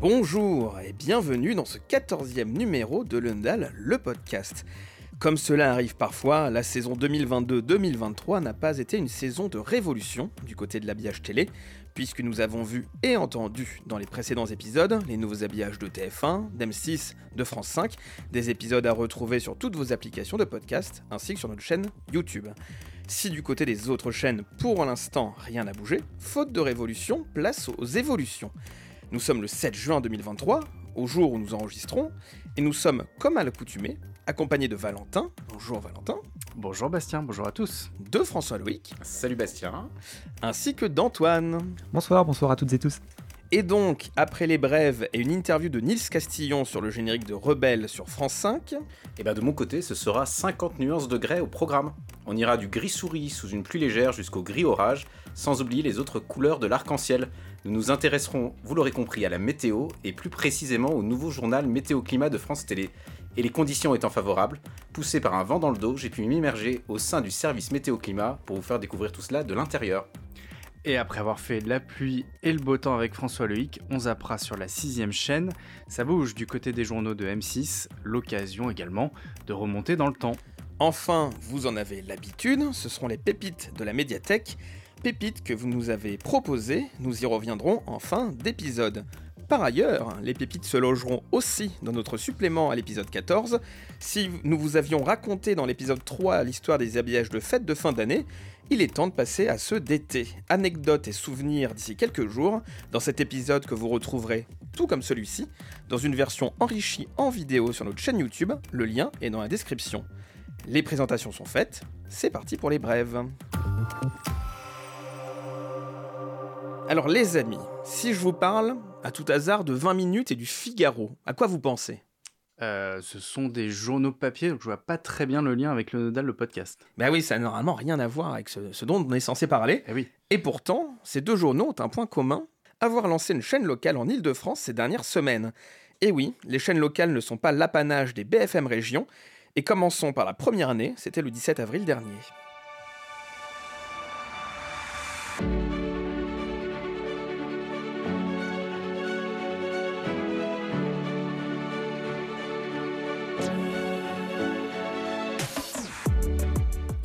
Bonjour et bienvenue dans ce 14e numéro de Lundal, le podcast. Comme cela arrive parfois, la saison 2022-2023 n'a pas été une saison de révolution du côté de l'habillage télé, puisque nous avons vu et entendu dans les précédents épisodes les nouveaux habillages de TF1, d'M6, de France 5, des épisodes à retrouver sur toutes vos applications de podcast, ainsi que sur notre chaîne YouTube. Si du côté des autres chaînes, pour l'instant, rien n'a bougé, faute de révolution, place aux évolutions. Nous sommes le 7 juin 2023, au jour où nous enregistrons, et nous sommes, comme à l'accoutumée, accompagnés de Valentin. Bonjour Valentin. Bonjour Bastien, bonjour à tous. De François Loïc. Salut Bastien. Ainsi que d'Antoine. Bonsoir, bonsoir à toutes et tous. Et donc, après les brèves et une interview de Nils Castillon sur le générique de Rebelle sur France 5, et eh ben de mon côté, ce sera 50 nuances de grès au programme. On ira du gris souris sous une pluie légère jusqu'au gris orage, sans oublier les autres couleurs de l'arc-en-ciel. Nous nous intéresserons, vous l'aurez compris, à la météo et plus précisément au nouveau journal Météo Climat de France Télé. Et les conditions étant favorables, poussé par un vent dans le dos, j'ai pu m'immerger au sein du service Météo Climat pour vous faire découvrir tout cela de l'intérieur. Et après avoir fait la pluie et le beau temps avec François Loïc, on zappera sur la sixième chaîne. Ça bouge du côté des journaux de M6, l'occasion également de remonter dans le temps. Enfin, vous en avez l'habitude, ce seront les pépites de la médiathèque, pépites que vous nous avez proposées, nous y reviendrons en fin d'épisode. Par ailleurs, les pépites se logeront aussi dans notre supplément à l'épisode 14. Si nous vous avions raconté dans l'épisode 3 l'histoire des habillages de fête de fin d'année, il est temps de passer à ceux d'été. Anecdotes et souvenirs d'ici quelques jours, dans cet épisode que vous retrouverez, tout comme celui-ci, dans une version enrichie en vidéo sur notre chaîne YouTube, le lien est dans la description. Les présentations sont faites, c'est parti pour les brèves. Alors les amis, si je vous parle, à tout hasard, de 20 minutes et du Figaro, à quoi vous pensez? Euh, ce sont des journaux papier, donc je vois pas très bien le lien avec le Nodal, le podcast. Ben oui, ça n'a normalement rien à voir avec ce, dont on est censé parler. Eh oui. Et pourtant, ces deux journaux ont un point commun avoir lancé une chaîne locale en Ile-de-France ces dernières semaines. Et oui, les chaînes locales ne sont pas l'apanage des BFM régions. Et commençons par la première année, c'était le 17 avril dernier.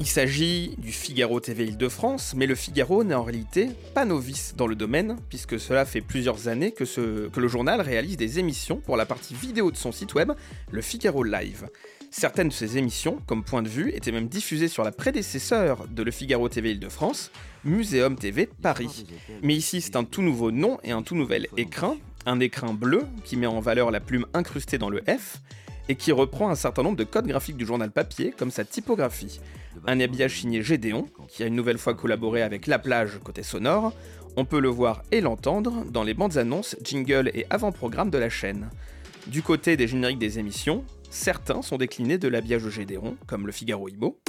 Il s'agit du Figaro TV Île-de-France, mais le Figaro n'est en réalité pas novice dans le domaine, puisque cela fait plusieurs années que, le journal réalise des émissions pour la partie vidéo de son site web, le Figaro Live. Certaines de ces émissions, comme point de vue, étaient même diffusées sur la prédécesseur de Le Figaro TV Île-de-France, Muséum TV Paris. Mais ici, c'est un tout nouveau nom et un tout nouvel écrin, un écrin bleu qui met en valeur la plume incrustée dans le F, et qui reprend un certain nombre de codes graphiques du journal papier, comme sa typographie. Un habillage signé Gédéon, qui a une nouvelle fois collaboré avec La Plage côté sonore. On peut le voir et l'entendre dans les bandes annonces, jingles et avant-programmes de la chaîne. Du côté des génériques des émissions, certains sont déclinés de l'habillage de Gédéon, comme le Figaro Imo.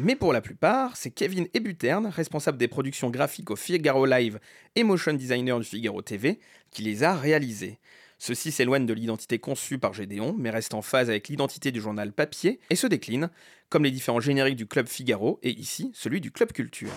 Mais pour la plupart, c'est Kevin Ebuterne, responsable des productions graphiques au Figaro Live et motion designer du Figaro TV, qui les a réalisés. Ceci s'éloigne de l'identité conçue par Gédéon, mais reste en phase avec l'identité du journal papier et se décline, comme les différents génériques du Club Figaro et ici celui du Club Culture.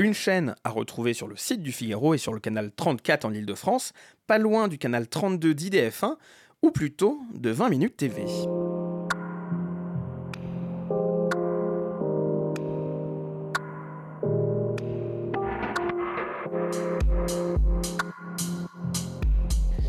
Une chaîne à retrouver sur le site du Figaro et sur le canal 34 en Ile-de-France, pas loin du canal 32 d'IDF1, ou plutôt de 20 minutes TV.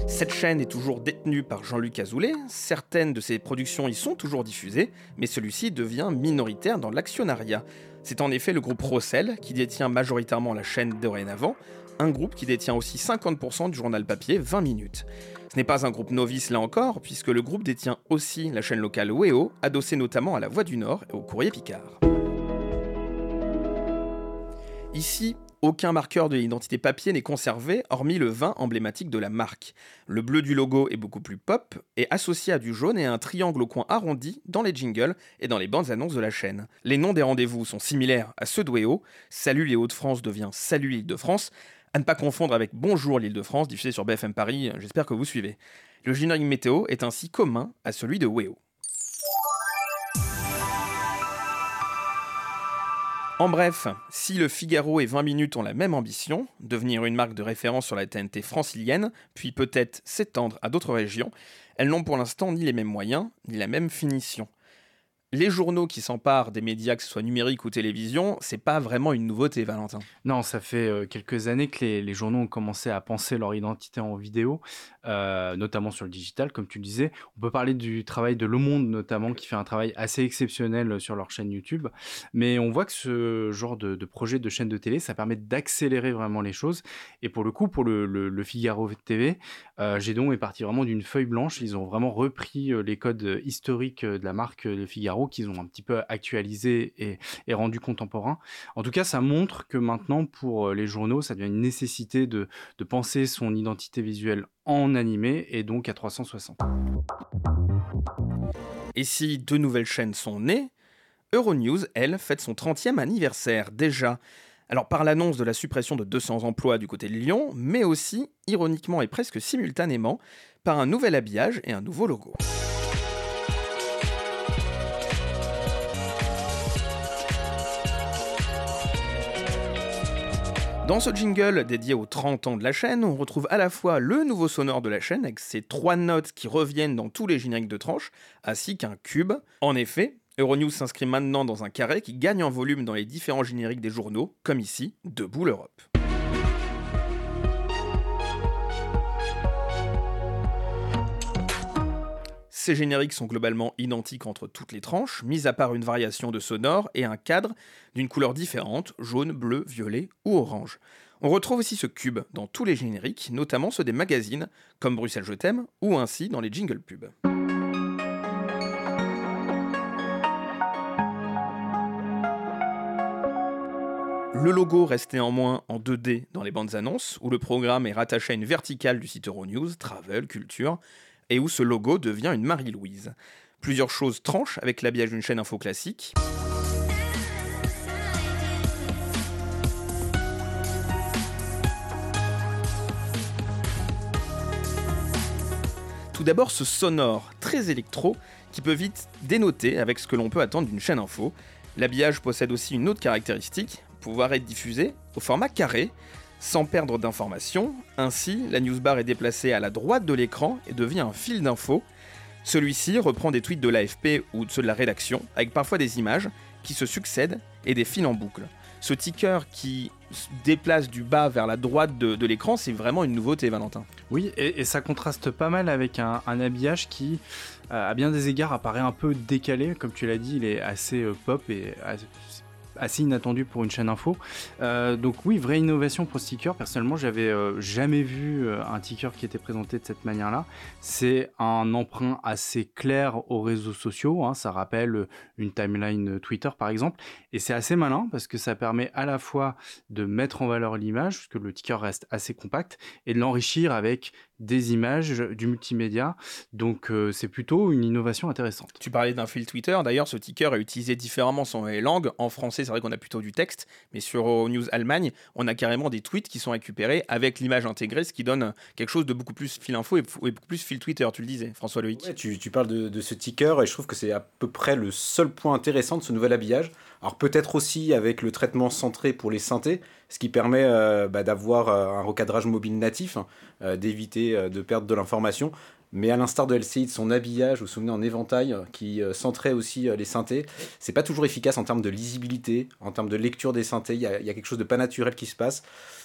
Cette chaîne est toujours détenue par Jean-Luc Azoulay, certaines de ses productions y sont toujours diffusées, mais celui-ci devient minoritaire dans l'actionnariat. C'est en effet le groupe Rossel qui détient majoritairement la chaîne dorénavant, un groupe qui détient aussi 50% du journal papier 20 minutes. Ce n'est pas un groupe novice là encore, puisque le groupe détient aussi la chaîne locale WEO, adossée notamment à la Voix du Nord et au Courrier Picard. Ici, aucun marqueur de l'identité papier n'est conservé, hormis le vin emblématique de la marque. Le bleu du logo est beaucoup plus pop et associé à du jaune et à un triangle au coin arrondi dans les jingles et dans les bandes annonces de la chaîne. Les noms des rendez-vous sont similaires à ceux d'Ouéo. Salut les Hauts-de-France devient Salut l'Île-de-France, À ne pas confondre avec Bonjour l'Île-de-France, diffusé sur BFM Paris, j'espère que vous suivez. Le générique météo est ainsi commun à celui de Weo. En bref, si le Figaro et 20 minutes ont la même ambition, devenir une marque de référence sur la TNT francilienne, puis peut-être s'étendre à d'autres régions, elles n'ont pour l'instant ni les mêmes moyens, ni la même finition les journaux qui s'emparent des médias, que ce soit numérique ou télévision, c'est pas vraiment une nouveauté, Valentin. Non, ça fait euh, quelques années que les, journaux ont commencé à penser leur identité en vidéo, euh, notamment sur le digital, comme tu le disais. On peut parler du travail de Le Monde, notamment, qui fait un travail assez exceptionnel sur leur chaîne YouTube. Mais on voit que ce genre de, projet de chaîne de télé, ça permet d'accélérer vraiment les choses. Et pour le coup, pour le, Figaro TV, euh, Gédon est parti vraiment d'une feuille blanche. Ils ont vraiment repris les codes historiques de la marque Le Figaro qu'ils ont un petit peu actualisé et, rendu contemporain. En tout cas, ça montre que maintenant, pour euh, les journaux, ça devient une nécessité de, de penser son identité visuelle en animé et donc à 360. Et si deux nouvelles chaînes sont nées, Euronews, elle, fête son 30e anniversaire déjà. Alors par l'annonce de la suppression de 200 emplois du côté de Lyon, mais aussi, ironiquement et presque simultanément, par un nouvel habillage et un nouveau logo. Dans ce jingle dédié aux 30 ans de la chaîne, on retrouve à la fois le nouveau sonore de la chaîne avec ses trois notes qui reviennent dans tous les génériques de tranche, ainsi qu'un cube. En effet, Euronews s'inscrit maintenant dans un carré qui gagne en volume dans les différents génériques des journaux, comme ici, Debout l'Europe. Ces génériques sont globalement identiques entre toutes les tranches, mis à part une variation de sonore et un cadre d'une couleur différente, jaune, bleu, violet ou orange. On retrouve aussi ce cube dans tous les génériques, notamment ceux des magazines, comme Bruxelles Je t'aime, ou ainsi dans les jingle pubs. Le logo reste néanmoins en 2D dans les bandes annonces, où le programme est rattaché à une verticale du site Euronews, Travel, Culture, et où ce logo devient une Marie-Louise. Plusieurs choses tranchent avec l'habillage d'une chaîne info classique. Tout d'abord ce sonore très électro qui peut vite dénoter avec ce que l'on peut attendre d'une chaîne info. L'habillage possède aussi une autre caractéristique, pouvoir être diffusé au format carré, sans perdre d'informations. Ainsi, la newsbar est déplacée à la droite de l'écran et devient un fil d'infos. Celui-ci reprend des tweets de l'AFP ou de ceux de la rédaction, avec parfois des images qui se succèdent et des fils en boucle. Ce ticker qui se déplace du bas vers la droite de, l'écran, c'est vraiment une nouveauté, Valentin. Oui, et, ça contraste pas mal avec un, habillage qui, euh, à bien des égards, apparaît un peu décalé. Comme tu l'as dit, il est assez euh, pop et assez inattendu pour une chaîne info. Euh, donc oui, vraie innovation pour sticker. Personnellement, j'avais euh, jamais vu euh, un ticker qui était présenté de cette manière-là. C'est un emprunt assez clair aux réseaux sociaux. Hein. Ça rappelle une timeline Twitter par exemple. Et c'est assez malin parce que ça permet à la fois de mettre en valeur l'image, parce que le ticker reste assez compact, et de l'enrichir avec des images, du multimédia. Donc euh, c'est plutôt une innovation intéressante. Tu parlais d'un fil Twitter, d'ailleurs ce ticker est utilisé différemment selon les langues. En français c'est vrai qu'on a plutôt du texte, mais sur News Allemagne on a carrément des tweets qui sont récupérés avec l'image intégrée, ce qui donne quelque chose de beaucoup plus fil info et, beaucoup plus fil Twitter, tu le disais François Loïc. tu, tu, parles de, de ce ticker et je trouve que c'est à peu près le seul point intéressant de ce nouvel habillage. Alors peut-être aussi avec le traitement centré pour les synthés, ce qui permet euh, bah, d'avoir euh, un recadrage mobile natif, hein, euh, d'éviter de perdre de l'information. Mais à l'instar de LCI, de son habillage, vous vous souvenez en éventail, qui centrait aussi les synthés, c'est pas toujours efficace en termes de lisibilité, en termes de lecture des synthés. Il y, a, quelque chose de pas naturel qui se passe.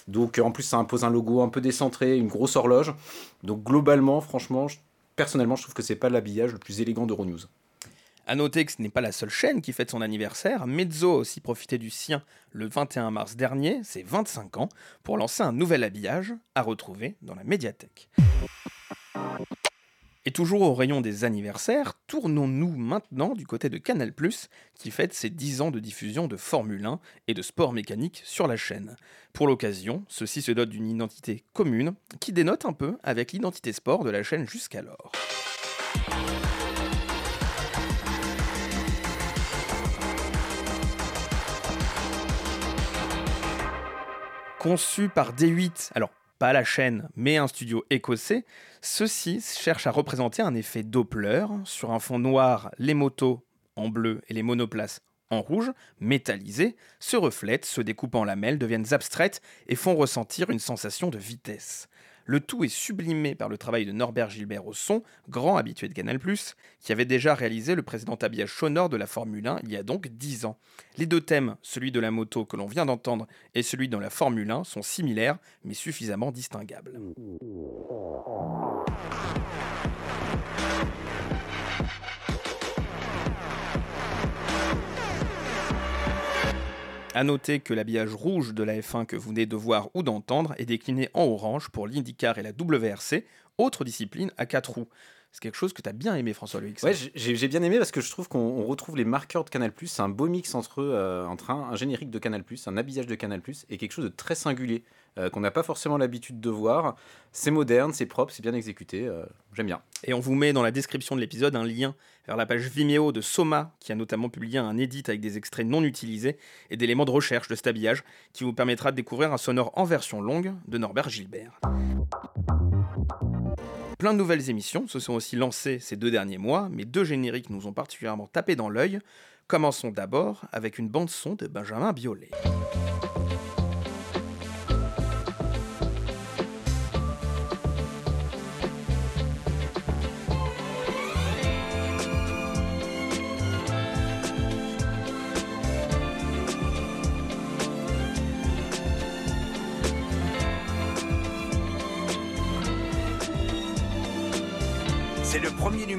Donc en plus, ça impose un logo un peu décentré, une grosse horloge. Donc globalement, franchement, personnellement, je trouve que c'est pas l'habillage le plus élégant d'Euronews. A noter que ce n'est pas la seule chaîne qui fête son anniversaire. Mezzo a aussi profité du sien le 21 mars dernier, c'est 25 ans, pour lancer un nouvel habillage à retrouver dans la médiathèque. Et toujours au rayon des anniversaires, tournons-nous maintenant du côté de Canal+, qui fête ses 10 ans de diffusion de Formule 1 et de sport mécanique sur la chaîne. Pour l'occasion, ceci se dote d'une identité commune qui dénote un peu avec l'identité sport de la chaîne jusqu'alors. Conçu par D8, alors pas la chaîne, mais un studio écossais, ceux-ci cherchent à représenter un effet Doppler. Sur un fond noir, les motos en bleu et les monoplaces en rouge, métallisées, se reflètent, se découpent en lamelles, deviennent abstraites et font ressentir une sensation de vitesse. Le tout est sublimé par le travail de Norbert Gilbert au son, grand habitué de Canal+, qui avait déjà réalisé le précédent habillage sonore de la Formule 1 il y a donc 10 ans. Les deux thèmes, celui de la moto que l'on vient d'entendre et celui dans la Formule 1, sont similaires mais suffisamment distinguables. A noter que l'habillage rouge de la F1 que vous venez de voir ou d'entendre est décliné en orange pour l'IndyCar et la WRC, autre discipline à 4 roues. C'est quelque chose que tu as bien aimé, François Loïc. Ouais, j'ai bien aimé parce que je trouve qu'on retrouve les marqueurs de Canal+. C'est un beau mix entre, euh, entre un, générique de Canal+, un habillage de Canal+, et quelque chose de très singulier euh, qu'on n'a pas forcément l'habitude de voir. C'est moderne, c'est propre, c'est bien exécuté. Euh, j'aime bien. Et on vous met dans la description de l'épisode un lien vers la page Vimeo de Soma, qui a notamment publié un edit avec des extraits non utilisés et d'éléments de recherche de cet qui vous permettra de découvrir un sonore en version longue de Norbert Gilbert. Plein de nouvelles émissions se sont aussi lancées ces deux derniers mois, mais deux génériques nous ont particulièrement tapé dans l'œil. Commençons d'abord avec une bande son de Benjamin Biolay.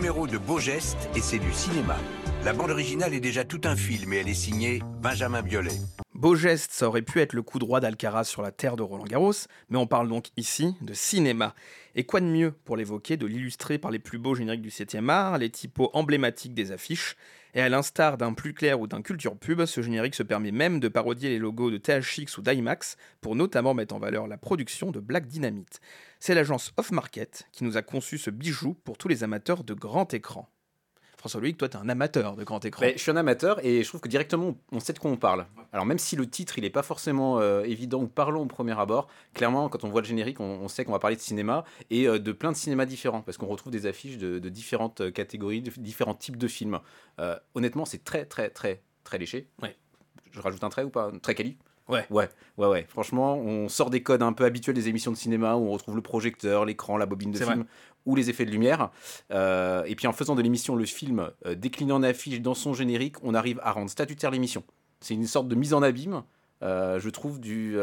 De Beau Geste et c'est du cinéma. La bande originale est déjà tout un film et elle est signée Benjamin Biolay. Beau geste, ça aurait pu être le coup droit d'Alcaraz sur la terre de Roland Garros, mais on parle donc ici de cinéma. Et quoi de mieux pour l'évoquer de l'illustrer par les plus beaux génériques du 7e art, les typos emblématiques des affiches, et à l'instar d'un plus clair ou d'un culture pub, ce générique se permet même de parodier les logos de THX ou d'IMAX pour notamment mettre en valeur la production de Black Dynamite. C'est l'agence Off Market qui nous a conçu ce bijou pour tous les amateurs de grand écran. François Louis, toi, tu es un amateur de grand écran. je suis un amateur et je trouve que directement, on sait de quoi on parle. Alors, même si le titre, il n'est pas forcément euh, évident ou parlant au premier abord, clairement, quand on voit le générique, on, sait qu'on va parler de cinéma et euh, de plein de cinémas différents parce qu'on retrouve des affiches de, différentes euh, catégories, de différents types de films. honnêtement, c'est très, très, très, très léché. Ouais. Je rajoute un trait ou pas? Très quali? Ouais. Ouais, ouais, ouais. Franchement, on sort des codes un peu habituels des émissions de cinéma où on retrouve le projecteur, l'écran, la bobine de film ou les effets de lumière. Euh, et puis en faisant de l'émission le film euh, décliné en affiche dans son générique, on arrive à rendre statutaire l'émission. C'est une sorte de mise en abîme. Euh, je trouve, du,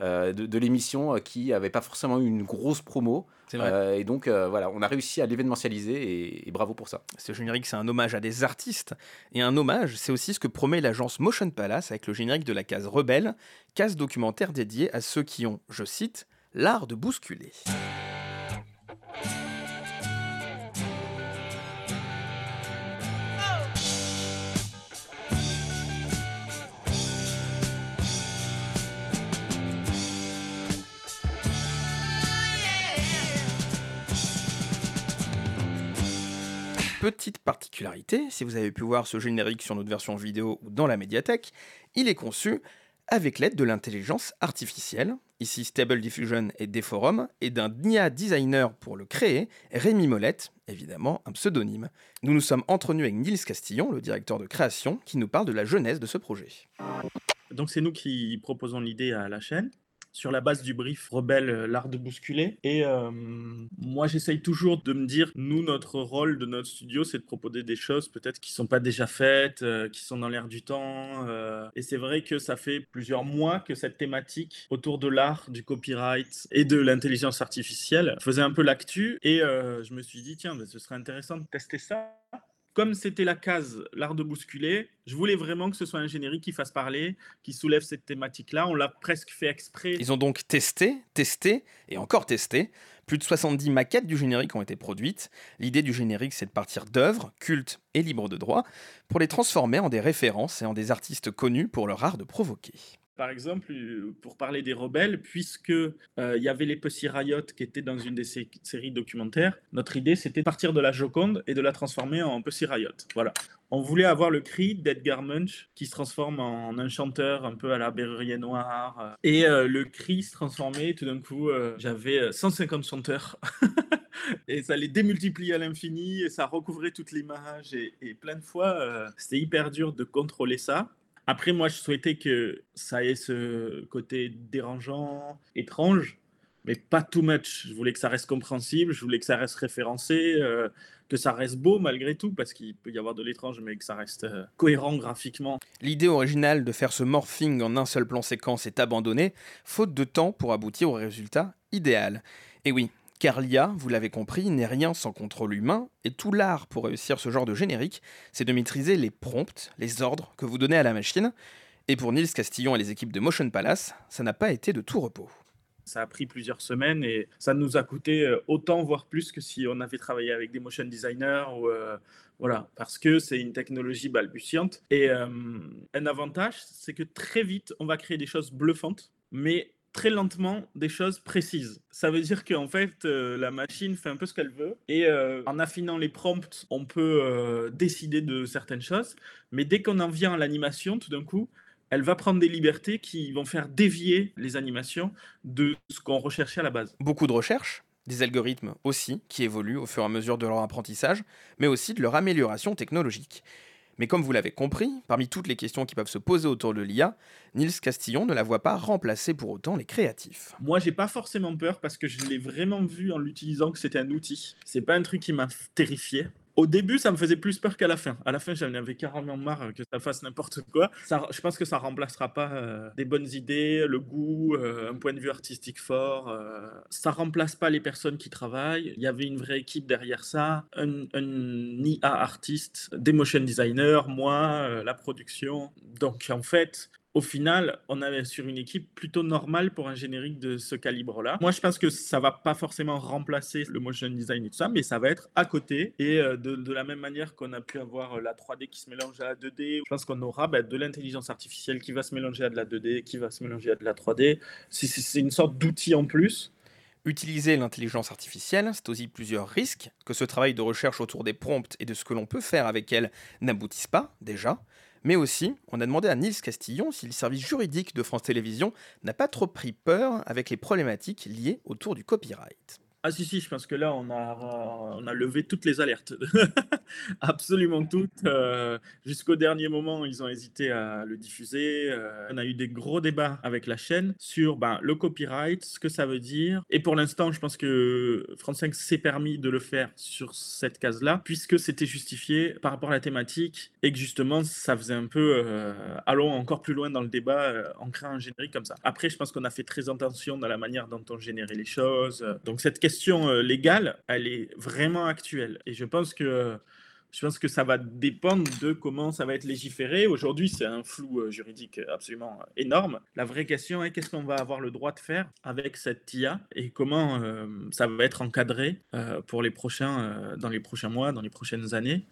de, l'émission qui n'avait pas forcément eu une grosse promo. et donc, voilà, on a réussi à l'événementialiser et, bravo pour ça. Ce générique, c'est un hommage à des artistes. Et un hommage, c'est aussi ce que promet l'agence Motion Palace avec le générique de la case Rebelle, case documentaire dédiée à ceux qui ont, je cite, l'art de bousculer. Petite particularité, si vous avez pu voir ce générique sur notre version vidéo ou dans la médiathèque, il est conçu avec l'aide de l'intelligence artificielle, ici Stable Diffusion et Deforum, et d'un NIA designer pour le créer, Rémi Molette, évidemment un pseudonyme. Nous nous sommes entretenus avec Nils Castillon, le directeur de création, qui nous parle de la genèse de ce projet. Donc c'est nous qui proposons l'idée à la chaîne sur la base du brief Rebelle, euh, l'art de bousculer. Et euh, moi, j'essaye toujours de me dire, nous, notre rôle de notre studio, c'est de proposer des choses peut-être qui sont pas déjà faites, euh, qui sont dans l'air du temps. et c'est vrai que ça fait plusieurs mois que cette thématique autour de l'art, du copyright et de l'intelligence artificielle faisait un peu l'actu. Et je me suis dit, tiens, ce serait intéressant de tester ça comme c'était la case l'art de bousculer, je voulais vraiment que ce soit un générique qui fasse parler, qui soulève cette thématique-là. On l'a presque fait exprès. Ils ont donc testé, testé et encore testé. Plus de 70 maquettes du générique ont été produites. L'idée du générique, c'est de partir d'œuvres cultes et libres de droit pour les transformer en des références et en des artistes connus pour leur art de provoquer. Par exemple, euh, pour parler des rebelles, puisque euh, il y avait les Pussy Riot qui étaient dans une des séries documentaires, notre idée c'était de partir de la Joconde et de la transformer en Pussy Riot. Voilà. On voulait avoir le cri d'Edgar Munch qui se transforme en un chanteur un peu à la Berrurier Noir. Et le cri se transformait tout d'un coup. J'avais 150 chanteurs et ça les démultipliait à l'infini et ça recouvrait toute l'image. Et, et, plein de fois, c'était hyper dur de contrôler ça. Après, moi, je souhaitais que ça ait ce côté dérangeant, étrange, mais pas too much. Je voulais que ça reste compréhensible, je voulais que ça reste référencé, euh, que ça reste beau malgré tout, parce qu'il peut y avoir de l'étrange, mais que ça reste euh, cohérent graphiquement. L'idée originale de faire ce morphing en un seul plan séquence est abandonnée, faute de temps pour aboutir au résultat idéal. Et oui, car l'IA, vous l'avez compris, n'est rien sans contrôle humain, et tout l'art pour réussir ce genre de générique, c'est de maîtriser les prompts, les ordres que vous donnez à la machine. Et pour Nils Castillon et les équipes de Motion Palace, ça n'a pas été de tout repos. Ça a pris plusieurs semaines et ça nous a coûté euh, autant, voire plus, que si on avait travaillé avec des motion designers ou euh, voilà, parce que c'est une technologie balbutiante. Et euh, un avantage, c'est que très vite, on va créer des choses bluffantes, mais très lentement des choses précises. Ça veut dire qu'en fait, euh, la machine fait un peu ce qu'elle veut et euh, en affinant les prompts, on peut euh, décider de certaines choses. Mais dès qu'on en vient à l'animation, tout d'un coup, elle va prendre des libertés qui vont faire dévier les animations de ce qu'on recherchait à la base. Beaucoup de recherches, des algorithmes aussi, qui évoluent au fur et à mesure de leur apprentissage, mais aussi de leur amélioration technologique. Mais comme vous l'avez compris, parmi toutes les questions qui peuvent se poser autour de l'IA, Nils Castillon ne la voit pas remplacer pour autant les créatifs. Moi, j'ai pas forcément peur parce que je l'ai vraiment vu en l'utilisant que c'était un outil. C'est pas un truc qui m'a terrifié. Au début, ça me faisait plus peur qu'à la fin. À la fin, j'en avais carrément marre que ça fasse n'importe quoi. Je pense que ça remplacera pas euh, des bonnes idées, le goût, euh, un point de vue artistique fort. Euh. ça remplace pas les personnes qui travaillent. Il y avait une vraie équipe derrière ça, un, un IA artiste, des motion designers, moi, la production. Donc en fait, au final, on est sur une équipe plutôt normale pour un générique de ce calibre-là. Moi, je pense que ça va pas forcément remplacer le motion design et tout ça, mais ça va être à côté. Et euh, de, la même manière qu'on a pu avoir euh, la 3D qui se mélange à la 2D, je pense qu'on aura bah, de l'intelligence artificielle qui va se mélanger à de la 2D, qui va se mélanger à de la 3D. C'est une sorte d'outil en plus. Utiliser l'intelligence artificielle, c'est aussi plusieurs risques, que ce travail de recherche autour des prompts et de ce que l'on peut faire avec elle n'aboutisse pas, déjà. Mais aussi, on a demandé à Nils Castillon si le service juridique de France Télévisions n'a pas trop pris peur avec les problématiques liées autour du copyright. Ah si, si, je pense que là, on a, on a levé toutes les alertes. Absolument toutes. Euh, jusqu'au dernier moment, ils ont hésité à le diffuser. Euh, on a eu des gros débats avec la chaîne sur ben, le copyright, ce que ça veut dire. Et pour l'instant, je pense que France 5 s'est permis de le faire sur cette case-là, puisque c'était justifié par rapport à la thématique et que justement, ça faisait un peu... Euh, allons encore plus loin dans le débat en créant un générique comme ça. Après, je pense qu'on a fait très attention dans la manière dont on générait les choses. Donc cette question question euh, légale, elle est vraiment actuelle. Et je pense que je pense que ça va dépendre de comment ça va être légiféré. Aujourd'hui, c'est un flou euh, juridique absolument énorme. La vraie question est qu'est-ce qu'on va avoir le droit de faire avec cette IA et comment euh, ça va être encadré pour les prochains, dans les prochains mois, dans les prochaines années?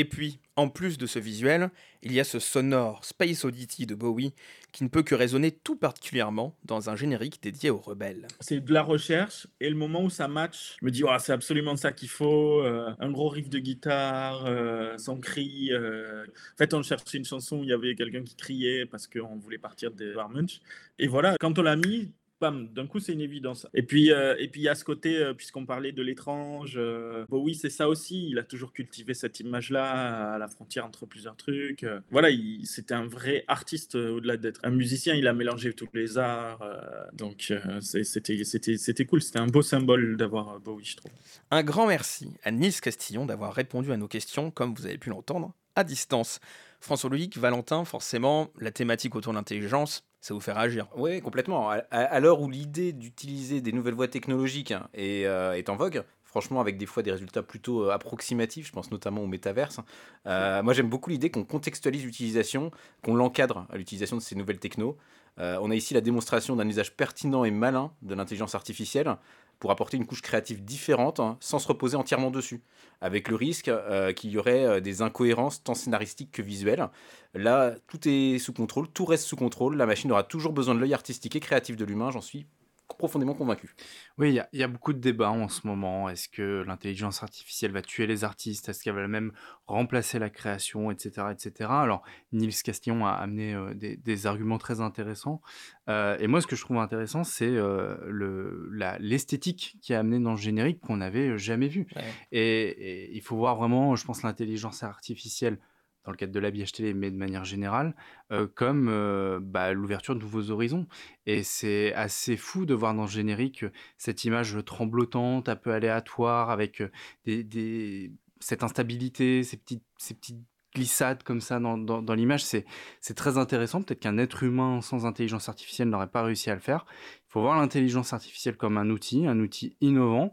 Et puis, en plus de ce visuel, il y a ce sonore Space Oddity de Bowie qui ne peut que résonner tout particulièrement dans un générique dédié aux rebelles. C'est de la recherche et le moment où ça match, je me dis c'est absolument ça qu'il faut, euh, un gros riff de guitare, euh, son cri. Euh. En fait, on cherchait une chanson où il y avait quelqu'un qui criait parce qu'on voulait partir de Warmunch. Et voilà, quand on l'a mis, d'un coup, c'est une évidence. Et puis, euh, et puis il y a ce côté, euh, puisqu'on parlait de l'étrange, euh, oui, c'est ça aussi. Il a toujours cultivé cette image-là à la frontière entre plusieurs trucs. voilà, c'était un vrai artiste au-delà d'être un musicien. Il a mélangé tous les arts. donc, c'était cool. C'était un beau symbole d'avoir Bowie, je trouve. Un grand merci à Nils Castillon d'avoir répondu à nos questions, comme vous avez pu l'entendre, à distance. François-Loïc, Valentin, forcément, la thématique autour de l'intelligence, ça vous fait réagir. Oui, complètement. À, l'heure où l'idée d'utiliser des nouvelles voies technologiques hein, euh, est, en vogue, franchement avec des fois des résultats plutôt euh, approximatifs, je pense notamment au métaverse. Euh, moi j'aime beaucoup l'idée qu'on contextualise l'utilisation, qu'on l'encadre à l'utilisation de ces nouvelles technos. on a ici la démonstration d'un usage pertinent et malin de l'intelligence artificielle pour apporter une couche créative différente hein, sans se reposer entièrement dessus, avec le risque euh, qu'il y aurait euh, des incohérences tant scénaristiques que visuelles. Là, tout est sous contrôle, tout reste sous contrôle, la machine aura toujours besoin de l'œil artistique et créatif de l'humain, j'en suis profondément convaincu. Oui, il y, a beaucoup de débats en ce moment. Est-ce que l'intelligence artificielle va tuer les artistes? Est-ce qu'elle va même remplacer la création, etc. etc. Alors, Niels Castillon a amené euh, des, arguments très intéressants. Euh, et moi, ce que je trouve intéressant, c'est euh, l'esthétique qui a amené dans le générique qu'on n'avait jamais vu. Et, et, il faut voir vraiment, je pense, l'intelligence artificielle dans le cadre de l'habillage télé, mais de manière générale, euh, comme euh, bah, l'ouverture de nouveaux horizons. Et c'est assez fou de voir dans le générique cette image tremblotante, un peu aléatoire, avec euh, cette instabilité, ces petites, ces petites glissades comme ça dans, l'image. C'est très intéressant. Peut-être qu'un être humain sans intelligence artificielle n'aurait pas réussi à le faire. Il faut voir l'intelligence artificielle comme un outil, un outil innovant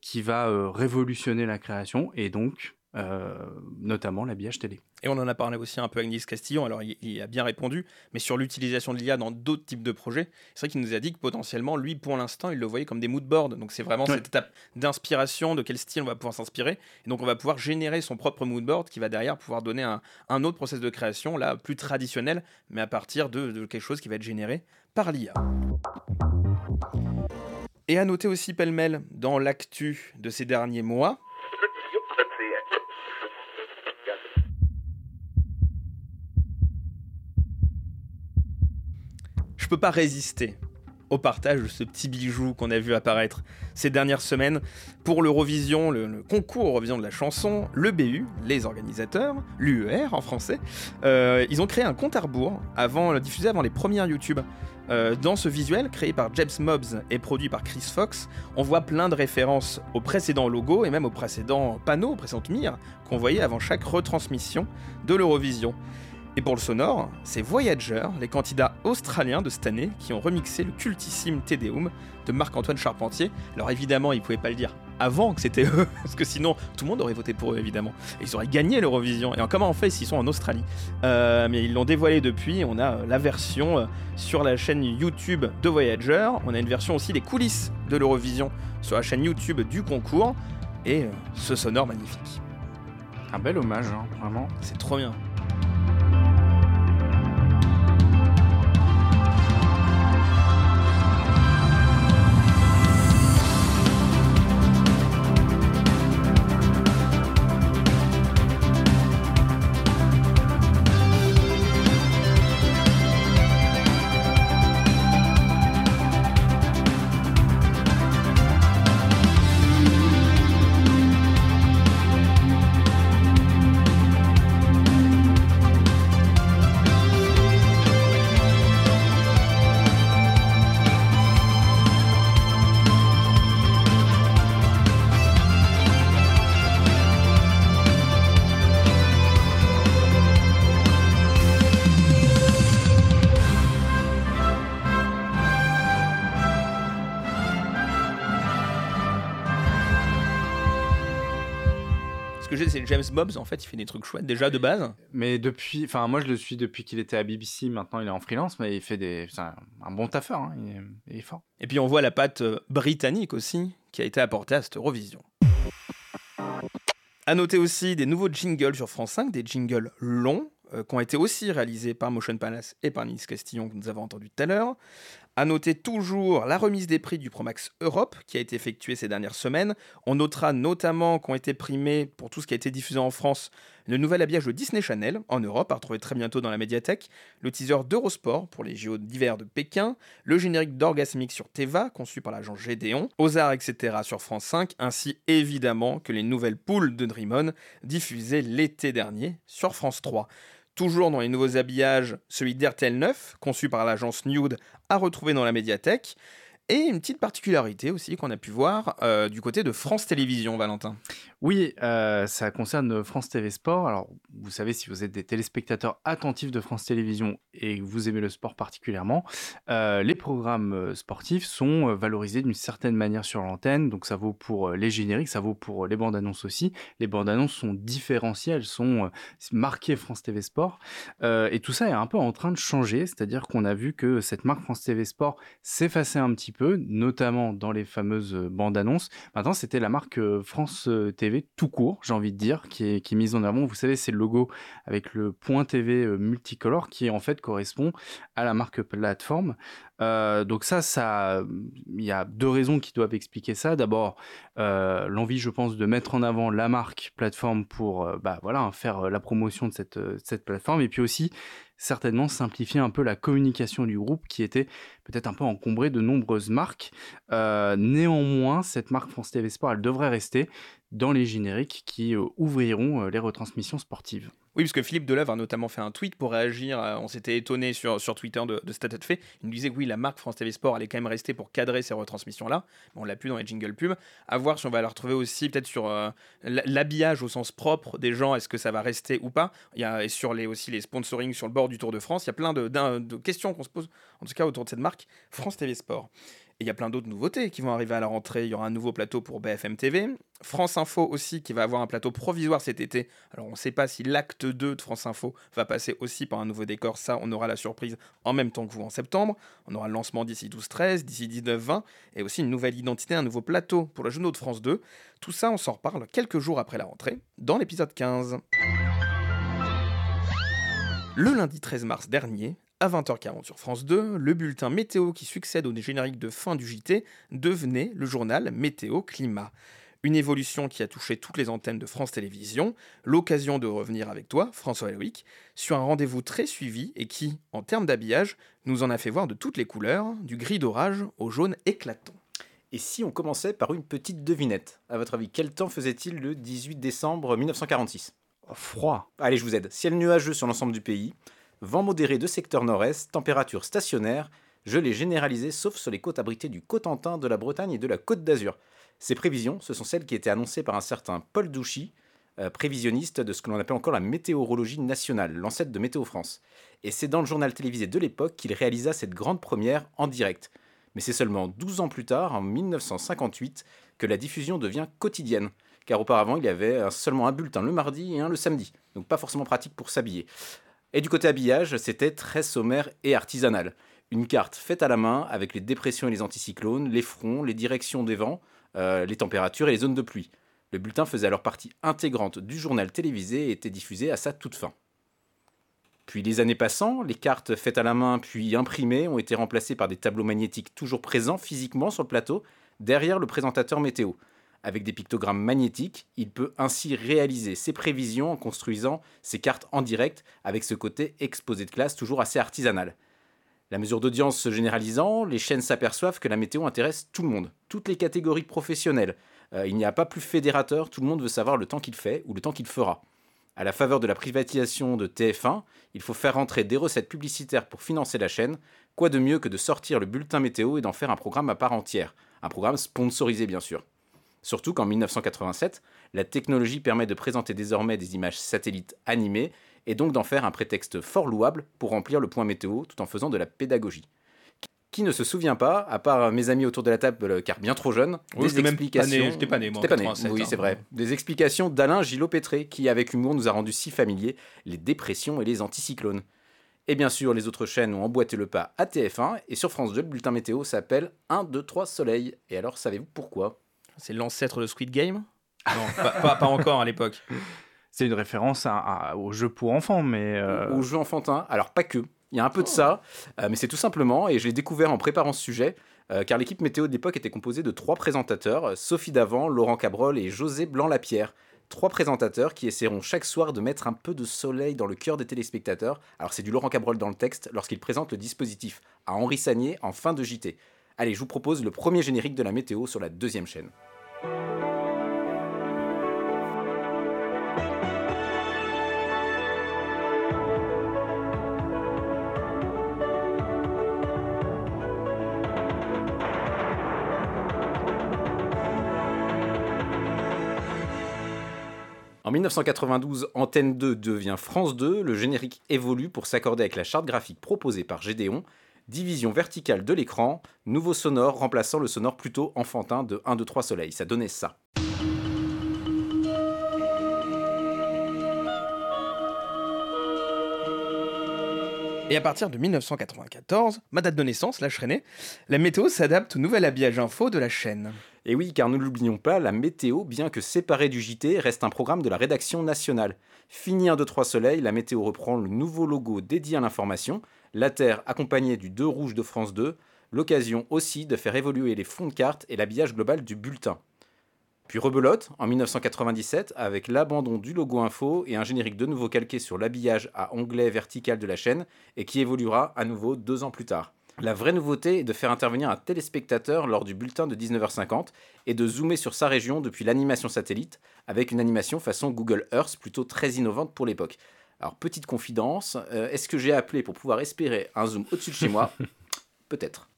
qui va révolutionner la création et donc euh, notamment l'habillage télé. Et on en a parlé aussi un peu avec Nice Castillon, alors il, a bien répondu, mais sur l'utilisation de l'IA dans d'autres types de projets, c'est vrai qu'il nous a dit que potentiellement, lui, pour l'instant, il le voyait comme des moodboards. Donc c'est vraiment cette étape d'inspiration, de quel style on va pouvoir s'inspirer. Et donc on va pouvoir générer son propre moodboard qui va derrière pouvoir donner un, autre process de création, là, plus traditionnel, mais à partir de, de quelque chose qui va être généré par l'IA. Et à noter aussi pêle-mêle dans l'actu de ces derniers mois, peux pas résister au partage de ce petit bijou qu'on a vu apparaître ces dernières semaines pour l'Eurovision, le, concours Eurovision de la chanson, le BU, les organisateurs, l'UER en français. Euh, ils ont créé un compte à rebours avant, diffusé avant les premières YouTube. Euh, dans ce visuel, créé par James Mobbs et produit par Chris Fox, on voit plein de références au précédent logo et même aux précédents panneaux, aux précédentes mires qu'on voyait avant chaque retransmission de l'Eurovision. Et pour le sonore, c'est Voyager, les candidats australiens de cette année, qui ont remixé le cultissime Tedeum de Marc-Antoine Charpentier. Alors évidemment, ils pouvaient pas le dire avant que c'était eux, parce que sinon tout le monde aurait voté pour eux évidemment. Et ils auraient gagné l'Eurovision. Et comment on fait s'ils sont en Australie euh, Mais ils l'ont dévoilé depuis. On a euh, la version euh, sur la chaîne YouTube de Voyager. On a une version aussi des coulisses de l'Eurovision sur la chaîne YouTube du concours. Et ce sonore magnifique. Un bel hommage, hein, vraiment. C'est trop bien. Bobs, en fait, il fait des trucs chouettes déjà de base. Mais depuis, enfin, moi je le suis depuis qu'il était à BBC, maintenant il est en freelance, mais il fait des. C'est un, bon taffeur, hein, il, est, fort. Et puis on voit la patte euh, britannique aussi qui a été apportée à cette Eurovision. À noter aussi des nouveaux jingles sur France 5, des jingles longs, euh, qui ont été aussi réalisés par Motion Palace et par Nice Castillon, que nous avons entendu tout à l'heure. À noter toujours la remise des prix du Promax Europe qui a été effectuée ces dernières semaines. On notera notamment qu'ont été primés pour tout ce qui a été diffusé en France le nouvel habillage de Disney Channel en Europe, à retrouver très bientôt dans la médiathèque, le teaser d'Eurosport pour les JO d'hiver de Pékin, le générique d'Orgasmic sur Teva conçu par l'agent Gédéon, Ozar, etc. sur France 5, ainsi évidemment que les nouvelles poules de Dream diffusées l'été dernier sur France 3. Toujours dans les nouveaux habillages, celui d'RTL 9, conçu par l'agence Nude, à retrouver dans la médiathèque. Et une petite particularité aussi qu'on a pu voir euh, du côté de France Télévisions, Valentin. Oui, euh, ça concerne France TV Sport. Alors, vous savez, si vous êtes des téléspectateurs attentifs de France Télévisions et que vous aimez le sport particulièrement, euh, les programmes euh, sportifs sont valorisés d'une certaine manière sur l'antenne. Donc, ça vaut pour les génériques, ça vaut pour les bandes annonces aussi. Les bandes annonces sont différenciées, elles sont marquées France TV Sport. et tout ça est un peu en train de changer, c'est-à-dire qu'on a vu que cette marque France TV Sport s'effaçait un petit peu, notamment dans les fameuses bandes annonces. Maintenant, c'était la marque France TV tout court, j'ai envie de dire, qui est, mise en avant. Vous savez, c'est le logo avec le point TV euh, multicolore qui en fait correspond à la marque plateforme. Euh, donc ça, ça, il y a deux raisons qui doivent expliquer ça. D'abord, euh, l'envie, je pense, de mettre en avant la marque plateforme pour, bah voilà, faire la promotion de cette, cette plateforme, et puis aussi certainement simplifier un peu la communication du groupe qui était peut-être un peu encombrée de nombreuses marques. néanmoins, cette marque France TV Sport, elle devrait rester dans les génériques qui euh, ouvriront euh, les retransmissions sportives. Oui, parce que Philippe Deleuve a notamment fait un tweet pour réagir. On s'était étonné sur, sur Twitter de, de cet état de fait. Il nous disait que oui, la marque France TV Sport allait quand même rester pour cadrer ces retransmissions-là. on l'a plus dans les jingle pubs. À voir si on va la retrouver aussi peut-être sur euh, l'habillage au sens propre des gens. Est-ce que ça va rester ou pas Il y a et sur les, aussi les sponsoring sur le bord du Tour de France. Il y a plein de, de questions qu'on se pose, en tout cas autour de cette marque France TV Sport. Et il y a plein d'autres nouveautés qui vont arriver à la rentrée. Il y aura un nouveau plateau pour BFM TV. France Info aussi qui va avoir un plateau provisoire cet été. Alors on ne sait pas si l'acte 2 de France Info va passer aussi par un nouveau décor. Ça, on aura la surprise en même temps que vous en septembre. On aura le lancement d'ici 12-13, d'ici 19-20. Et aussi une nouvelle identité, un nouveau plateau pour la Juno de France 2. Tout ça, on s'en reparle quelques jours après la rentrée, dans l'épisode 15. Le lundi 13 mars dernier, à 20h40 sur France 2, le bulletin météo qui succède au générique de fin du JT devenait le journal Météo Climat. Une évolution qui a touché toutes les antennes de France Télévisions, l'occasion de revenir avec toi, François Loïc, sur un rendez-vous très suivi et qui, en termes d'habillage, nous en a fait voir de toutes les couleurs, du gris d'orage au jaune éclatant. Et si on commençait par une petite devinette? À votre avis, quel temps faisait-il le 18 décembre 1946 Froid. Allez, je vous aide. Ciel nuageux sur l'ensemble du pays, Vent modéré de secteur nord-est, température stationnaire, gelée généralisée sauf sur les côtes abritées du Cotentin, de la Bretagne et de la Côte d'Azur. Ces prévisions, ce sont celles qui étaient annoncées par un certain Paul Douchy, euh, prévisionniste de ce que l'on appelle encore la météorologie nationale, l'ancêtre de Météo France. Et c'est dans le journal télévisé de l'époque qu'il réalisa cette grande première en direct. Mais c'est seulement 12 ans plus tard, en 1958, que la diffusion devient quotidienne. Car auparavant, il y avait seulement un bulletin le mardi et un le samedi. Donc pas forcément pratique pour s'habiller. Et du côté habillage, c'était très sommaire et artisanal. Une carte faite à la main avec les dépressions et les anticyclones, les fronts, les directions des vents, euh, les températures et les zones de pluie. Le bulletin faisait alors partie intégrante du journal télévisé et était diffusé à sa toute fin. Puis les années passant, les cartes faites à la main puis imprimées ont été remplacées par des tableaux magnétiques toujours présents physiquement sur le plateau, derrière le présentateur météo. Avec des pictogrammes magnétiques, il peut ainsi réaliser ses prévisions en construisant ses cartes en direct avec ce côté exposé de classe toujours assez artisanal. La mesure d'audience se généralisant, les chaînes s'aperçoivent que la météo intéresse tout le monde, toutes les catégories professionnelles. Euh, il n'y a pas plus fédérateur, tout le monde veut savoir le temps qu'il fait ou le temps qu'il fera. À la faveur de la privatisation de TF1, il faut faire rentrer des recettes publicitaires pour financer la chaîne. Quoi de mieux que de sortir le bulletin météo et d'en faire un programme à part entière? Un programme sponsorisé bien sûr. Surtout qu'en 1987, la technologie permet de présenter désormais des images satellites animées et donc d'en faire un prétexte fort louable pour remplir le point météo tout en faisant de la pédagogie. Qui ne se souvient pas, à part mes amis autour de la table, euh, car bien trop jeunes, des explications. J'étais pas né, moi. Pas né. Oui, hein. c'est vrai. Des explications d'Alain Gillot-Pétré, qui, avec humour, nous a rendu si familiers les dépressions et les anticyclones. Et bien sûr, les autres chaînes ont emboîté le pas à TF1, et sur France 2, le bulletin météo s'appelle 1, 2, 3 Soleil. Et alors, savez-vous pourquoi? C'est l'ancêtre de Squid Game Non, pas, encore à l'époque. C'est une référence à, au jeu pour enfants, mais... Euh... Au jeu enfantin. Alors, pas que. Il y a un peu de ça, euh, mais c'est tout simplement, et je l'ai découvert en préparant ce sujet, euh, car l'équipe météo de l'époque était composée de trois présentateurs, Sophie Davant, Laurent Cabrol et José Blanc-Lapierre. Trois présentateurs qui essaieront chaque soir de mettre un peu de soleil dans le cœur des téléspectateurs. Alors c'est du Laurent Cabrol dans le texte lorsqu'il présente le dispositif à Henri Sagnier en fin de JT. Allez, je vous propose le premier générique de la météo sur la deuxième chaîne. En 1992, Antenne 2 devient France 2, le générique évolue pour s'accorder avec la charte graphique proposée par Gédéon, division verticale de l'écran, nouveau sonore remplaçant le sonore plutôt enfantin de 1, 2, 3 soleil. Ça donnait ça. Et à partir de 1994, ma date de naissance, serais né, la météo s'adapte au nouvel habillage info de la chaîne. Et oui, car ne l'oublions pas, la météo, bien que séparée du JT, reste un programme de la rédaction nationale. Fini 1, 2, 3 soleil, la météo reprend le nouveau logo dédié à l'information, la Terre accompagnée du 2 rouge de France 2, l'occasion aussi de faire évoluer les fonds de carte et l'habillage global du bulletin. Puis rebelote en 1997 avec l'abandon du logo info et un générique de nouveau calqué sur l'habillage à onglet vertical de la chaîne et qui évoluera à nouveau deux ans plus tard. La vraie nouveauté est de faire intervenir un téléspectateur lors du bulletin de 19h50 et de zoomer sur sa région depuis l'animation satellite avec une animation façon Google Earth plutôt très innovante pour l'époque. Alors petite confidence, euh, est-ce que j'ai appelé pour pouvoir espérer un zoom au-dessus de chez moi Peut-être.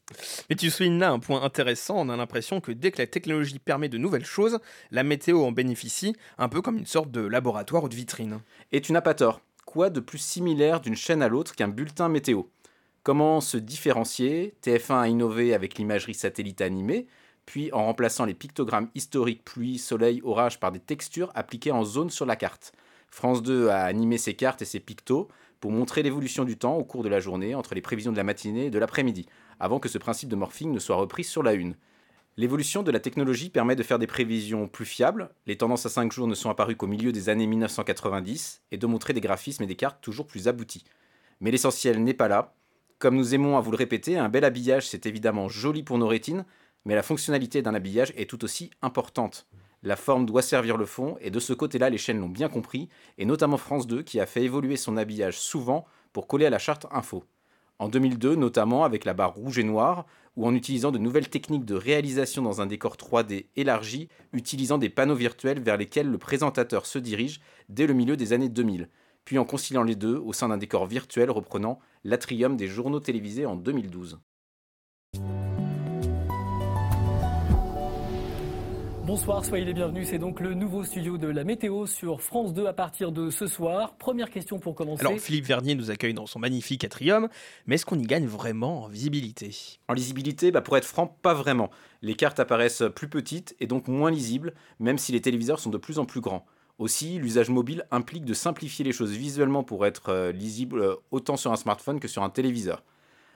Mais tu soulignes là un point intéressant, on a l'impression que dès que la technologie permet de nouvelles choses, la météo en bénéficie, un peu comme une sorte de laboratoire ou de vitrine. Et tu n'as pas tort. Quoi de plus similaire d'une chaîne à l'autre qu'un bulletin météo? Comment se différencier TF1 a innové avec l'imagerie satellite animée, puis en remplaçant les pictogrammes historiques pluie, soleil, orage par des textures appliquées en zone sur la carte? France 2 a animé ses cartes et ses pictos pour montrer l'évolution du temps au cours de la journée entre les prévisions de la matinée et de l'après-midi avant que ce principe de morphing ne soit repris sur la une. L'évolution de la technologie permet de faire des prévisions plus fiables, les tendances à 5 jours ne sont apparues qu'au milieu des années 1990, et de montrer des graphismes et des cartes toujours plus aboutis. Mais l'essentiel n'est pas là. Comme nous aimons à vous le répéter, un bel habillage c'est évidemment joli pour nos rétines, mais la fonctionnalité d'un habillage est tout aussi importante. La forme doit servir le fond, et de ce côté-là, les chaînes l'ont bien compris, et notamment France 2 qui a fait évoluer son habillage souvent pour coller à la charte info en 2002 notamment avec la barre rouge et noire, ou en utilisant de nouvelles techniques de réalisation dans un décor 3D élargi, utilisant des panneaux virtuels vers lesquels le présentateur se dirige dès le milieu des années 2000, puis en conciliant les deux au sein d'un décor virtuel reprenant l'atrium des journaux télévisés en 2012. Bonsoir, soyez les bienvenus. C'est donc le nouveau studio de la météo sur France 2 à partir de ce soir. Première question pour commencer. Alors Philippe Vernier nous accueille dans son magnifique atrium, mais est-ce qu'on y gagne vraiment en visibilité? En lisibilité, bah pour être franc, pas vraiment. Les cartes apparaissent plus petites et donc moins lisibles, même si les téléviseurs sont de plus en plus grands. Aussi, l'usage mobile implique de simplifier les choses visuellement pour être euh, lisible euh, autant sur un smartphone que sur un téléviseur.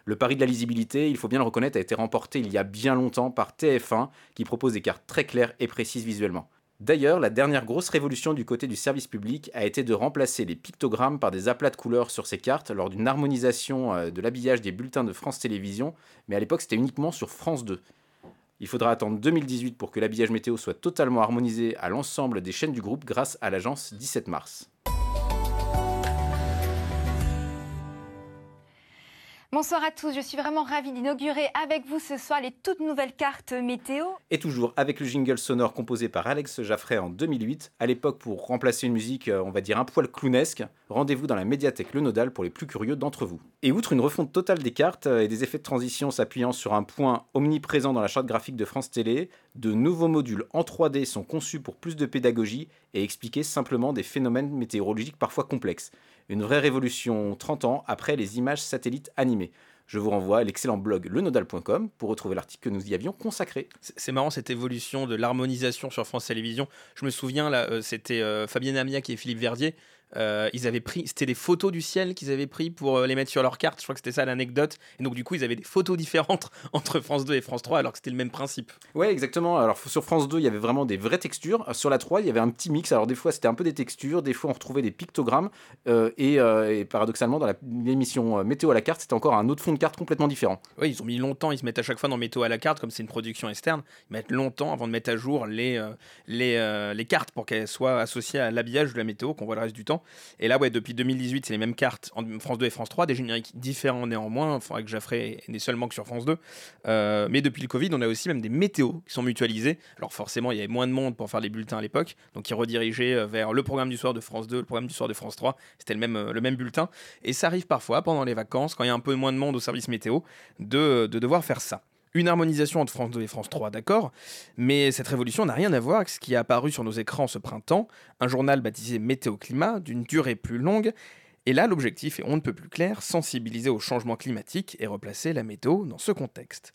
Le pari de la lisibilité, il faut bien le reconnaître, a été remporté il y a bien longtemps par TF1, qui propose des cartes très claires et précises visuellement. D'ailleurs, la dernière grosse révolution du côté du service public a été de remplacer les pictogrammes par des aplats de couleurs sur ces cartes lors d'une harmonisation euh, de l'habillage des bulletins de France Télévisions, mais à l'époque c'était uniquement sur France 2. Il faudra attendre 2018 pour que l'habillage météo soit totalement harmonisé à l'ensemble des chaînes du groupe grâce à l'agence 17 mars. Bonsoir à tous, je suis vraiment ravie d'inaugurer avec vous ce soir les toutes nouvelles cartes météo. Et toujours avec le jingle sonore composé par Alex Jaffray en 2008, à l'époque pour remplacer une musique, euh, on va dire un poil clownesque, rendez-vous dans la médiathèque Le Nodal pour les plus curieux d'entre vous. Et outre une refonte totale des cartes euh, et des effets de transition s'appuyant sur un point omniprésent dans la charte graphique de France Télé, de nouveaux modules en 3D sont conçus pour plus de pédagogie et expliquer simplement des phénomènes météorologiques parfois complexes. Une vraie révolution 30 ans après les images satellites animées. Je vous renvoie à l'excellent blog lenodal.com pour retrouver l'article que nous y avions consacré. C'est marrant cette évolution de l'harmonisation sur France Télévisions. Je me souviens, là, euh, c'était euh, Fabien Amiac et Philippe Verdier euh, ils avaient pris, c'était des photos du ciel qu'ils avaient pris pour euh, les mettre sur leur carte. Je crois que c'était ça l'anecdote. Et donc du coup, ils avaient des photos différentes entre France 2 et France 3, alors que c'était le même principe. Ouais, exactement. Alors sur France 2, il y avait vraiment des vraies textures. Sur la 3, il y avait un petit mix. Alors des fois, c'était un peu des textures, des fois, on retrouvait des pictogrammes. Euh, et, paradoxalement, dans l'émission Météo à la carte, c'était encore un autre fond de carte complètement différent. Oui, ils ont mis longtemps. Ils se mettent à chaque fois dans Météo à la carte, comme c'est une production externe. Ils mettent longtemps avant de mettre à jour les, les, les cartes pour qu'elles soient associées à l'habillage de la météo qu'on voit le reste du temps. Et là, ouais, depuis 2018, c'est les mêmes cartes en France 2 et France 3, des génériques différents néanmoins. Il faudrait que Jaffrey n'est seulement que sur France 2. Euh, mais depuis le Covid, on a aussi même des météos qui sont mutualisés. Alors forcément, il y avait moins de monde pour faire les bulletins à l'époque, donc ils redirigeaient euh, vers le programme du soir de France 2, le programme du soir de France 3. C'était le même, euh, le même bulletin. Et ça arrive parfois pendant les vacances, quand il y a un peu moins de monde au service météo, de devoir faire ça. Une harmonisation entre France 2 et France 3, d'accord, mais cette révolution n'a rien à voir avec ce qui est apparu sur nos écrans ce printemps, un journal baptisé Météo Climat, d'une durée plus longue, et là l'objectif est on ne peut plus clair, sensibiliser au changement climatique et replacer la météo dans ce contexte.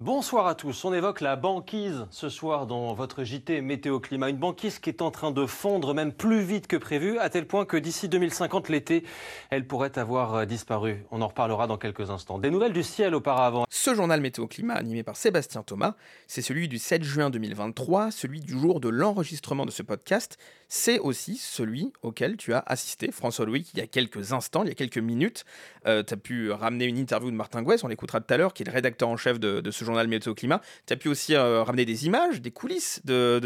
Bonsoir à tous. On évoque la banquise ce soir dans votre JT Météo Climat. Une banquise qui est en train de fondre même plus vite que prévu, à tel point que d'ici 2050, l'été, elle pourrait avoir disparu. On en reparlera dans quelques instants. Des nouvelles du ciel auparavant. Ce journal Météo Climat, animé par Sébastien Thomas, c'est celui du 7 juin 2023, celui du jour de l'enregistrement de ce podcast. C'est aussi celui auquel tu as assisté, François Louis, il y a quelques instants, il y a quelques minutes. Euh, tu as pu ramener une interview de Martin Gouès, on l'écoutera tout à l'heure, qui est le rédacteur en chef de, de ce journal Météo Climat. Tu as pu aussi euh, ramener des images, des coulisses de,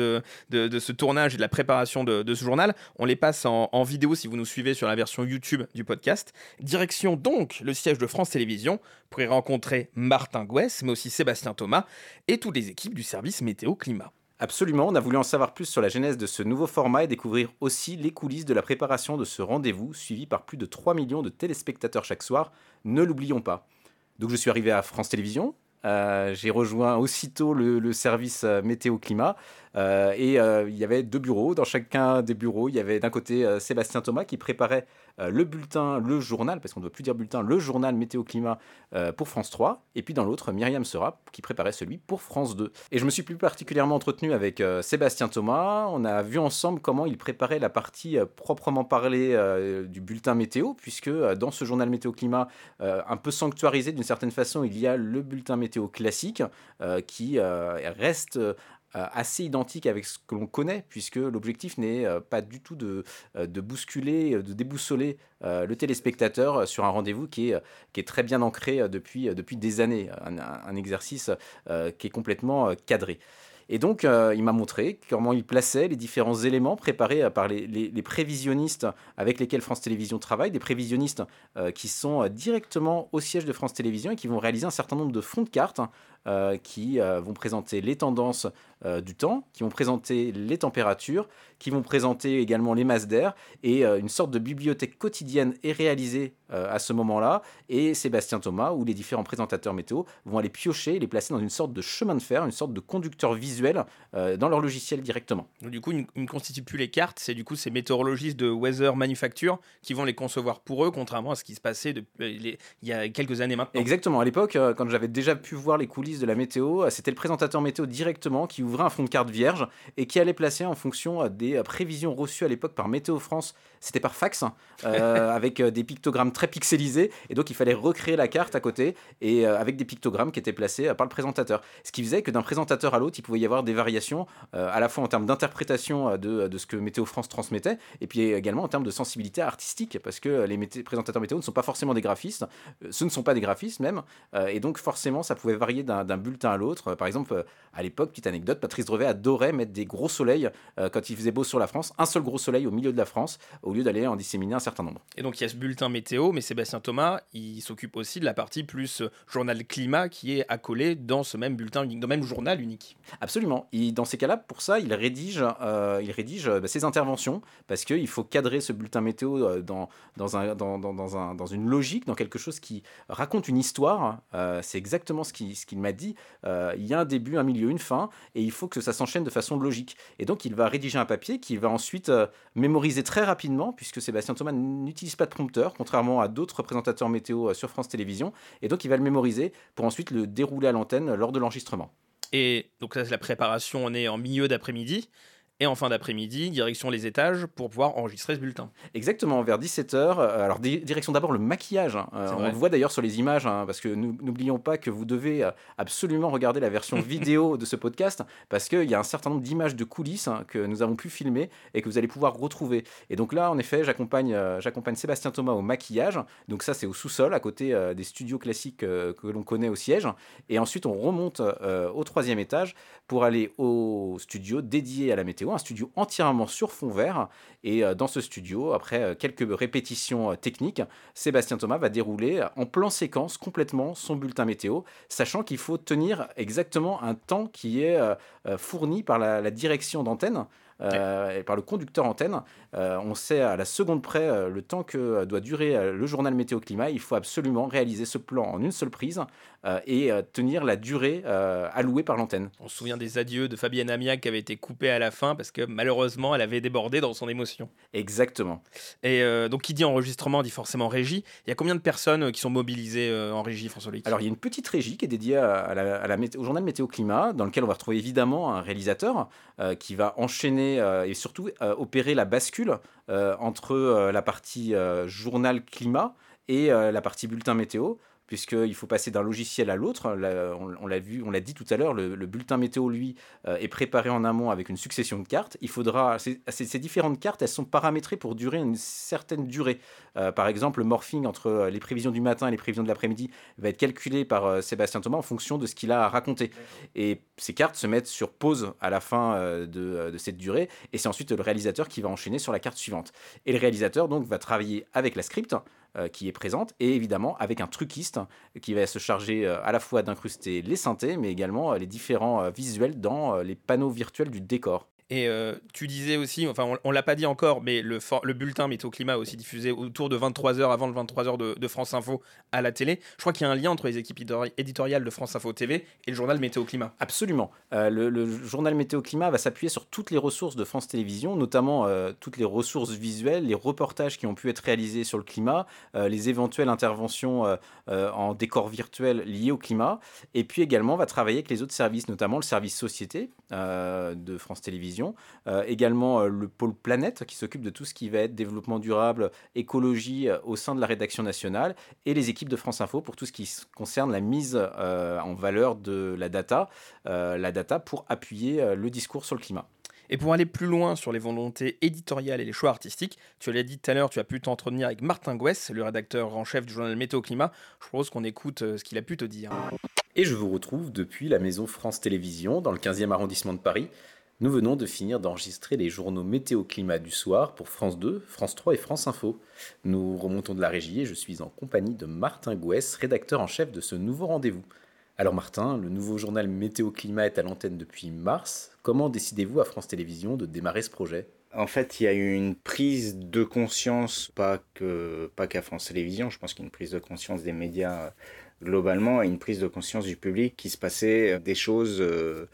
de, de, ce tournage et de la préparation de, ce journal. On les passe en, en, vidéo si vous nous suivez sur la version YouTube du podcast. Direction donc le siège de France Télévisions pour y rencontrer Martin Gouès, mais aussi Sébastien Thomas et toutes les équipes du service Météo Climat. Absolument, on a voulu en savoir plus sur la genèse de ce nouveau format et découvrir aussi les coulisses de la préparation de ce rendez-vous, suivi par plus de 3 millions de téléspectateurs chaque soir, ne l'oublions pas. Donc je suis arrivé à France Télévisions, euh, j'ai rejoint aussitôt le, service euh, météo climat euh, et il y avait deux bureaux. Dans chacun des bureaux, il y avait d'un côté Sébastien Thomas qui préparait le bulletin, le journal, parce qu'on ne doit plus dire bulletin, le journal météo climat pour France 3. Et puis dans l'autre, Myriam Sera qui préparait celui pour France 2. Et je me suis plus particulièrement entretenu avec Sébastien Thomas. On a vu ensemble comment il préparait la partie proprement parlée du bulletin météo, puisque dans ce journal météo climat, un peu sanctuarisé d'une certaine façon, il y a le bulletin météo classique qui reste euh, assez identique avec ce que l'on connaît, puisque l'objectif n'est euh, pas du tout de, euh, de bousculer, de déboussoler le téléspectateur sur un rendez-vous qui est, qui est très bien ancré depuis, depuis des années, un, exercice qui est complètement cadré. Et donc, euh, il m'a montré comment il plaçait les différents éléments préparés par les, les, prévisionnistes avec lesquels France Télévisions travaille, des prévisionnistes euh, qui sont directement au siège de France Télévisions et qui vont réaliser un certain nombre de fonds de cartes euh, qui vont présenter les tendances du temps, qui vont présenter les températures, qui vont présenter également les masses d'air, et une sorte de bibliothèque quotidienne est réalisée à ce moment-là, et Sébastien Thomas ou les différents présentateurs météo vont aller piocher, les placer dans une sorte de chemin de fer, une sorte de conducteur visuel dans leur logiciel directement. Donc, du coup, ils ne constituent plus les cartes, c'est du coup ces météorologistes de Weather Manufacture qui vont les concevoir pour eux, contrairement à ce qui se passait depuis les, il y a quelques années maintenant. Exactement, à l'époque, quand j'avais déjà pu voir les coulisses de la météo, c'était le présentateur météo directement qui ouvrait un fond de carte vierge et qui allait placer en fonction des prévisions reçues à l'époque par Météo France, c'était par fax, euh, avec des pictogrammes très pixelisés, et donc il fallait recréer la carte à côté, et euh, avec des pictogrammes qui étaient placés par le présentateur. Ce qui faisait que d'un présentateur à l'autre, il pouvait y avoir des variations, euh, à la fois en termes d'interprétation de, de, ce que Météo France transmettait, et puis également en termes de sensibilité artistique, parce que les présentateurs météo ne sont pas forcément des graphistes, ce ne sont pas des graphistes même, et donc forcément ça pouvait varier d'un bulletin à l'autre. Par exemple, à l'époque, petite anecdote, Patrice Drevet adorait mettre des gros soleils quand il faisait beau sur la France, un seul gros soleil au milieu de la France, au lieu d'aller en disséminer un certain nombre. Et donc il y a ce bulletin météo, mais Sébastien Thomas, il s'occupe aussi de la partie plus journal climat qui est accolé dans ce même bulletin unique, dans le même journal unique. Absolument. Et dans ces cas-là, pour ça, il rédige, euh, il rédige bah, ses interventions parce qu'il faut cadrer ce bulletin météo dans, dans, un, dans, dans, un, dans une logique, dans quelque chose qui raconte une histoire. Euh, C'est exactement ce qu'il ce qu'il m'a dit. Euh, il y a un début, un milieu, une fin, et il faut que ça s'enchaîne de façon logique. Et donc, il va rédiger un papier qu'il va ensuite euh, mémoriser très rapidement, puisque Sébastien Thomas n'utilise pas de prompteur, contrairement à d'autres présentateurs météo sur France Télévisions. Et donc, il va le mémoriser pour ensuite le dérouler à l'antenne lors de l'enregistrement. Et donc, ça, c'est la préparation. On est en milieu d'après-midi. Et en fin d'après-midi, direction les étages pour pouvoir enregistrer ce bulletin. Exactement, vers 17h. Alors, di direction d'abord le maquillage. Hein. Euh, on le voit d'ailleurs sur les images, hein, parce que n'oublions pas que vous devez absolument regarder la version vidéo de ce podcast, parce qu'il y a un certain nombre d'images de coulisses hein, que nous avons pu filmer et que vous allez pouvoir retrouver. Et donc là, en effet, j'accompagne euh, Sébastien Thomas au maquillage. Donc ça, c'est au sous-sol, à côté euh, des studios classiques euh, que l'on connaît au siège. Et ensuite, on remonte euh, au troisième étage pour aller au studio dédié à la météo un studio entièrement sur fond vert. Et dans ce studio, après quelques répétitions techniques, Sébastien Thomas va dérouler en plan séquence complètement son bulletin météo, sachant qu'il faut tenir exactement un temps qui est fourni par la, la direction d'antenne. euh, et par le conducteur antenne. Euh, on sait à la seconde près euh, le temps que doit durer le journal météo-climat. Il faut absolument réaliser ce plan en une seule prise et tenir la durée allouée par l'antenne. On se souvient des adieux de Fabienne Amiac qui avait été coupée à la fin parce que malheureusement elle avait débordé dans son émotion. Exactement. Et donc qui dit enregistrement dit forcément régie. Il y a combien de personnes qui sont mobilisées en régie, François Luc Alors il y a une petite régie qui est dédiée à la, au journal météo-climat dans lequel on va retrouver évidemment un réalisateur qui va enchaîner et surtout opérer la bascule entre la partie journal climat et la partie bulletin météo puisqu'il faut passer d'un logiciel à l'autre. On, l'a vu, on l'a dit tout à l'heure, le, bulletin météo, lui, euh, est préparé en amont avec une succession de cartes. Il faudra, ces, différentes cartes, elles sont paramétrées pour durer une certaine durée. Euh, par exemple, le morphing entre euh, les prévisions du matin et les prévisions de l'après-midi va être calculé par Sébastien Thomas en fonction de ce qu'il a à raconter. Et ces cartes se mettent sur pause à la fin de, de cette durée, et c'est ensuite le réalisateur qui va enchaîner sur la carte suivante. Et le réalisateur, donc, va travailler avec la script qui est présente, et évidemment avec un truquiste qui va se charger euh, à la fois d'incruster les synthés, mais également euh, les différents visuels dans les panneaux virtuels du décor. Et euh, tu disais aussi, enfin on, ne l'a pas dit encore, mais le, le bulletin météo climat aussi diffusé autour de 23h avant le 23h de, de, France Info à la télé. Je crois qu'il y a un lien entre les équipes éditoriales de France Info TV et le journal météo climat. Absolument. Euh, le, journal météo climat va s'appuyer sur toutes les ressources de France Télévisions, notamment euh, toutes les ressources visuelles, les reportages qui ont pu être réalisés sur le climat, les éventuelles interventions en décor virtuel liées au climat, et puis également va travailler avec les autres services, notamment le service société de France Télévisions euh, également euh, le pôle planète qui s'occupe de tout ce qui va être développement durable, écologie euh, au sein de la rédaction nationale, et les équipes de France Info pour tout ce qui concerne la mise en valeur de la data, la data pour appuyer le discours sur le climat. Et pour aller plus loin sur les volontés éditoriales et les choix artistiques, tu l'as dit tout à l'heure, tu as pu t'entretenir avec Martin Gouès, le rédacteur en chef du journal Météo Climat. Je propose qu'on écoute ce qu'il a pu te dire. Et je vous retrouve depuis la maison France Télévisions dans le 15e arrondissement de Paris nous venons de finir d'enregistrer les journaux météo-climat du soir pour France 2, France 3 et France Info. Nous remontons de la régie et je suis en compagnie de Martin Gouès, rédacteur en chef de ce nouveau rendez-vous. Alors Martin, le nouveau journal Météo-Climat est à l'antenne depuis mars. Comment décidez-vous à France Télévisions de démarrer ce projet? En fait, il y a eu une prise de conscience, pas que pas qu'à France Télévisions, je pense qu'il y a une prise de conscience des médias globalement à une prise de conscience du public qui se passait des choses, euh,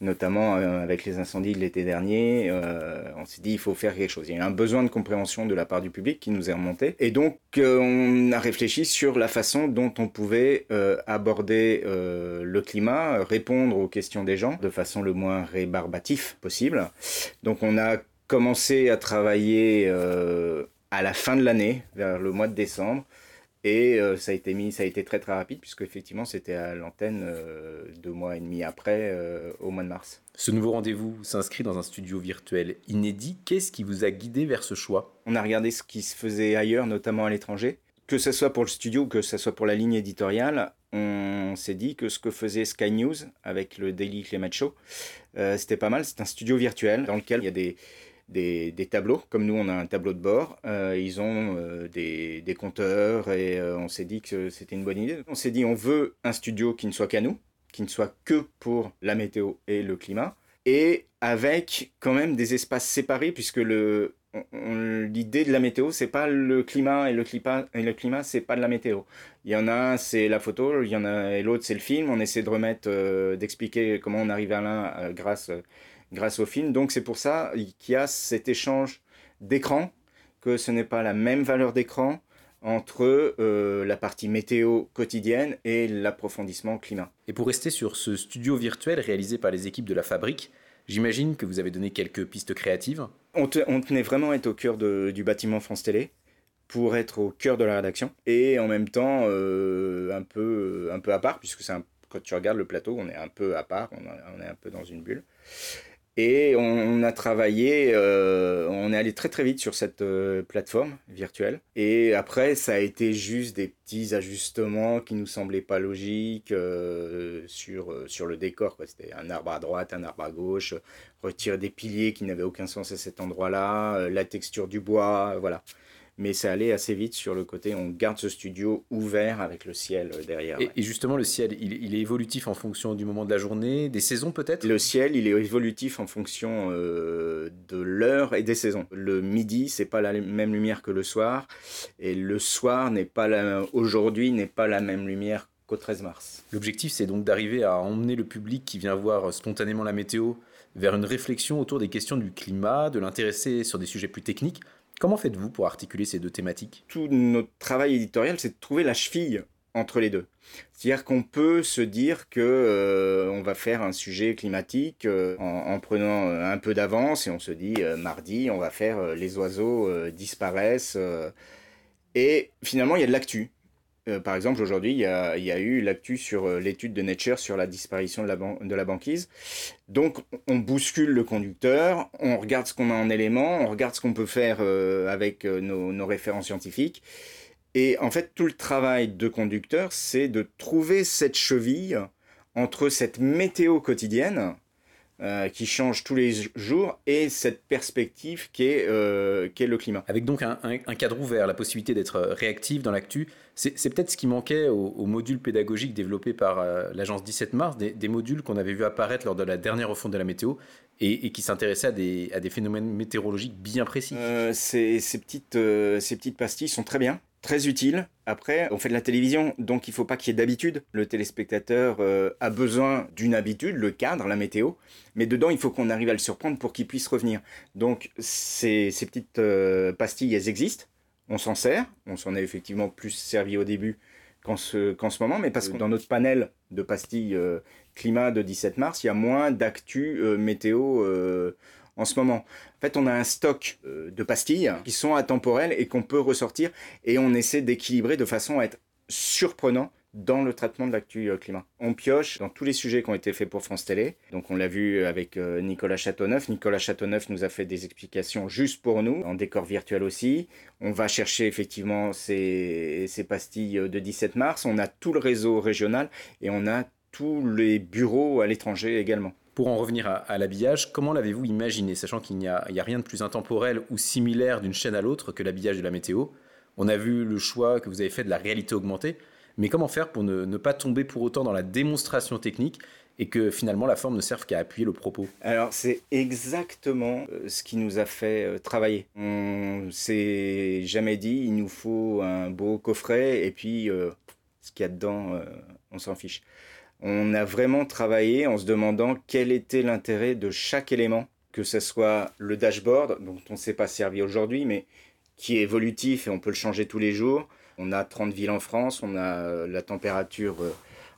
notamment euh, avec les incendies de l'été dernier. Euh, on s'est dit il faut faire quelque chose. Il y a eu un besoin de compréhension de la part du public qui nous est remonté. Et donc on a réfléchi sur la façon dont on pouvait aborder le climat, répondre aux questions des gens de façon le moins rébarbatif possible. Donc on a commencé à travailler à la fin de l'année, vers le mois de décembre, et euh, ça a été mis, ça a été très très rapide puisque effectivement c'était à l'antenne euh, deux mois et demi après, euh, au mois de mars. Ce nouveau rendez-vous s'inscrit dans un studio virtuel inédit. Qu'est-ce qui vous a guidé vers ce choix? On a regardé ce qui se faisait ailleurs, notamment à l'étranger. Que ce soit pour le studio ou que ce soit pour la ligne éditoriale, on s'est dit que ce que faisait Sky News avec le Daily Climate Show, c'était pas mal. C'est un studio virtuel dans lequel il y a des des, tableaux, comme nous on a un tableau de bord, euh, ils ont euh, des, compteurs et euh, on s'est dit que c'était une bonne idée. On s'est dit on veut un studio qui ne soit qu'à nous, qui ne soit que pour la météo et le climat, et avec quand même des espaces séparés puisque le l'idée de la météo c'est pas le climat et le climat et le climat c'est pas de la météo il y en a c'est la photo il y en a et l'autre c'est le film on essaie de remettre d'expliquer comment on arrive à l'un grâce grâce au film. Donc c'est pour ça qu'il y a cet échange d'écran, que ce n'est pas la même valeur d'écran entre euh, la partie météo quotidienne et l'approfondissement climat. Et pour rester sur ce studio virtuel réalisé par les équipes de la fabrique, j'imagine que vous avez donné quelques pistes créatives. On, tenait vraiment à être au cœur du bâtiment France Télé pour être au cœur de la rédaction et en même temps euh, un, peu, un peu à part puisque c'est quand tu regardes le plateau on est un peu à part, on, on est un peu dans une bulle. Et on, a travaillé, euh, on est allé très très vite sur cette euh, plateforme virtuelle. Et après, ça a été juste des petits ajustements qui nous semblaient pas logiques euh, sur, sur le décor. C'était un arbre à droite, un arbre à gauche, retirer des piliers qui n'avaient aucun sens à cet endroit-là, la texture du bois, voilà. Mais ça allait assez vite sur le côté, on garde ce studio ouvert avec le ciel derrière. Et, et justement, le ciel, il, il, est évolutif en fonction du moment de la journée, des saisons peut-être? Le ciel, il est évolutif en fonction euh, de l'heure et des saisons. Le midi, c'est pas la même lumière que le soir, et le soir n'est pas aujourd'hui n'est pas la même lumière qu'au 13 mars. L'objectif, c'est donc d'arriver à emmener le public qui vient voir spontanément la météo vers une réflexion autour des questions du climat, de l'intéresser sur des sujets plus techniques. Comment faites-vous pour articuler ces deux thématiques? Tout notre travail éditorial, c'est de trouver la cheville entre les deux. C'est-à-dire qu'on peut se dire que euh, on va faire un sujet climatique euh, en, en, prenant euh, un peu d'avance et on se dit mardi on va faire les oiseaux disparaissent et finalement il y a de l'actu. Par exemple aujourd'hui il y a, eu l'actu sur l'étude de Nature sur la disparition de la, banquise. Donc on bouscule le conducteur, on regarde ce qu'on a en éléments, on regarde ce qu'on peut faire avec nos, nos références scientifiques. Et en fait, tout le travail de conducteur, c'est de trouver cette cheville entre cette météo quotidienne euh, qui change tous les jours et cette perspective qui est, euh, le climat. Avec donc un, un, un cadre ouvert, la possibilité d'être réactif dans l'actu, c'est peut-être ce qui manquait au, au, module pédagogique développé par euh, l'agence 17 mars, des, des modules qu'on avait vu apparaître lors de la dernière refonte de la météo et, et qui s'intéressaient à des, à des phénomènes météorologiques bien précis. Euh, ces, ces, petites, ces petites pastilles sont très bien très utile. Après, on fait de la télévision, donc il ne faut pas qu'il y ait d'habitude. Le téléspectateur euh, a besoin d'une habitude, le cadre, la météo, mais dedans, il faut qu'on arrive à le surprendre pour qu'il puisse revenir. Donc ces, ces petites euh, pastilles, elles existent, on s'en sert, on s'en est effectivement plus servi au début qu'en ce, qu ce, moment, mais parce que dans notre panel de pastilles euh, climat de 17 mars, il y a moins d'actu euh, météo en ce moment. En fait, on a un stock euh, de pastilles qui sont atemporelles et qu'on peut ressortir et on essaie d'équilibrer de façon à être surprenant dans le traitement de l'actu euh, climat. On pioche dans tous les sujets qui ont été faits pour France Télé. Donc on l'a vu avec euh, Nicolas Châteauneuf. Nicolas Châteauneuf nous a fait des explications juste pour nous, en décor virtuel aussi. On va chercher effectivement ces, ces pastilles de 17 mars. On a tout le réseau régional et on a tous les bureaux à l'étranger également. Pour en revenir à, l'habillage, comment l'avez-vous imaginé, sachant qu'il n'y a, a, rien de plus intemporel ou similaire d'une chaîne à l'autre que l'habillage de la météo? On a vu le choix que vous avez fait de la réalité augmentée, mais comment faire pour ne, pas tomber pour autant dans la démonstration technique et que finalement la forme ne serve qu'à appuyer le propos? Alors c'est exactement ce qui nous a fait travailler. On s'est jamais dit il nous faut un beau coffret et puis euh, ce qu'il y a dedans, euh, on s'en fiche on a vraiment travaillé en se demandant quel était l'intérêt de chaque élément, que ce soit le dashboard, dont on ne s'est pas servi aujourd'hui, mais qui est évolutif et on peut le changer tous les jours. On a 30 villes en France, on a la température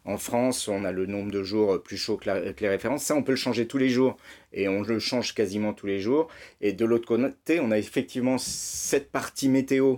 en France, on a le nombre de jours plus chaud que, les références. Ça, on peut le changer tous les jours et on le change quasiment tous les jours. Et de l'autre côté, on a effectivement cette partie météo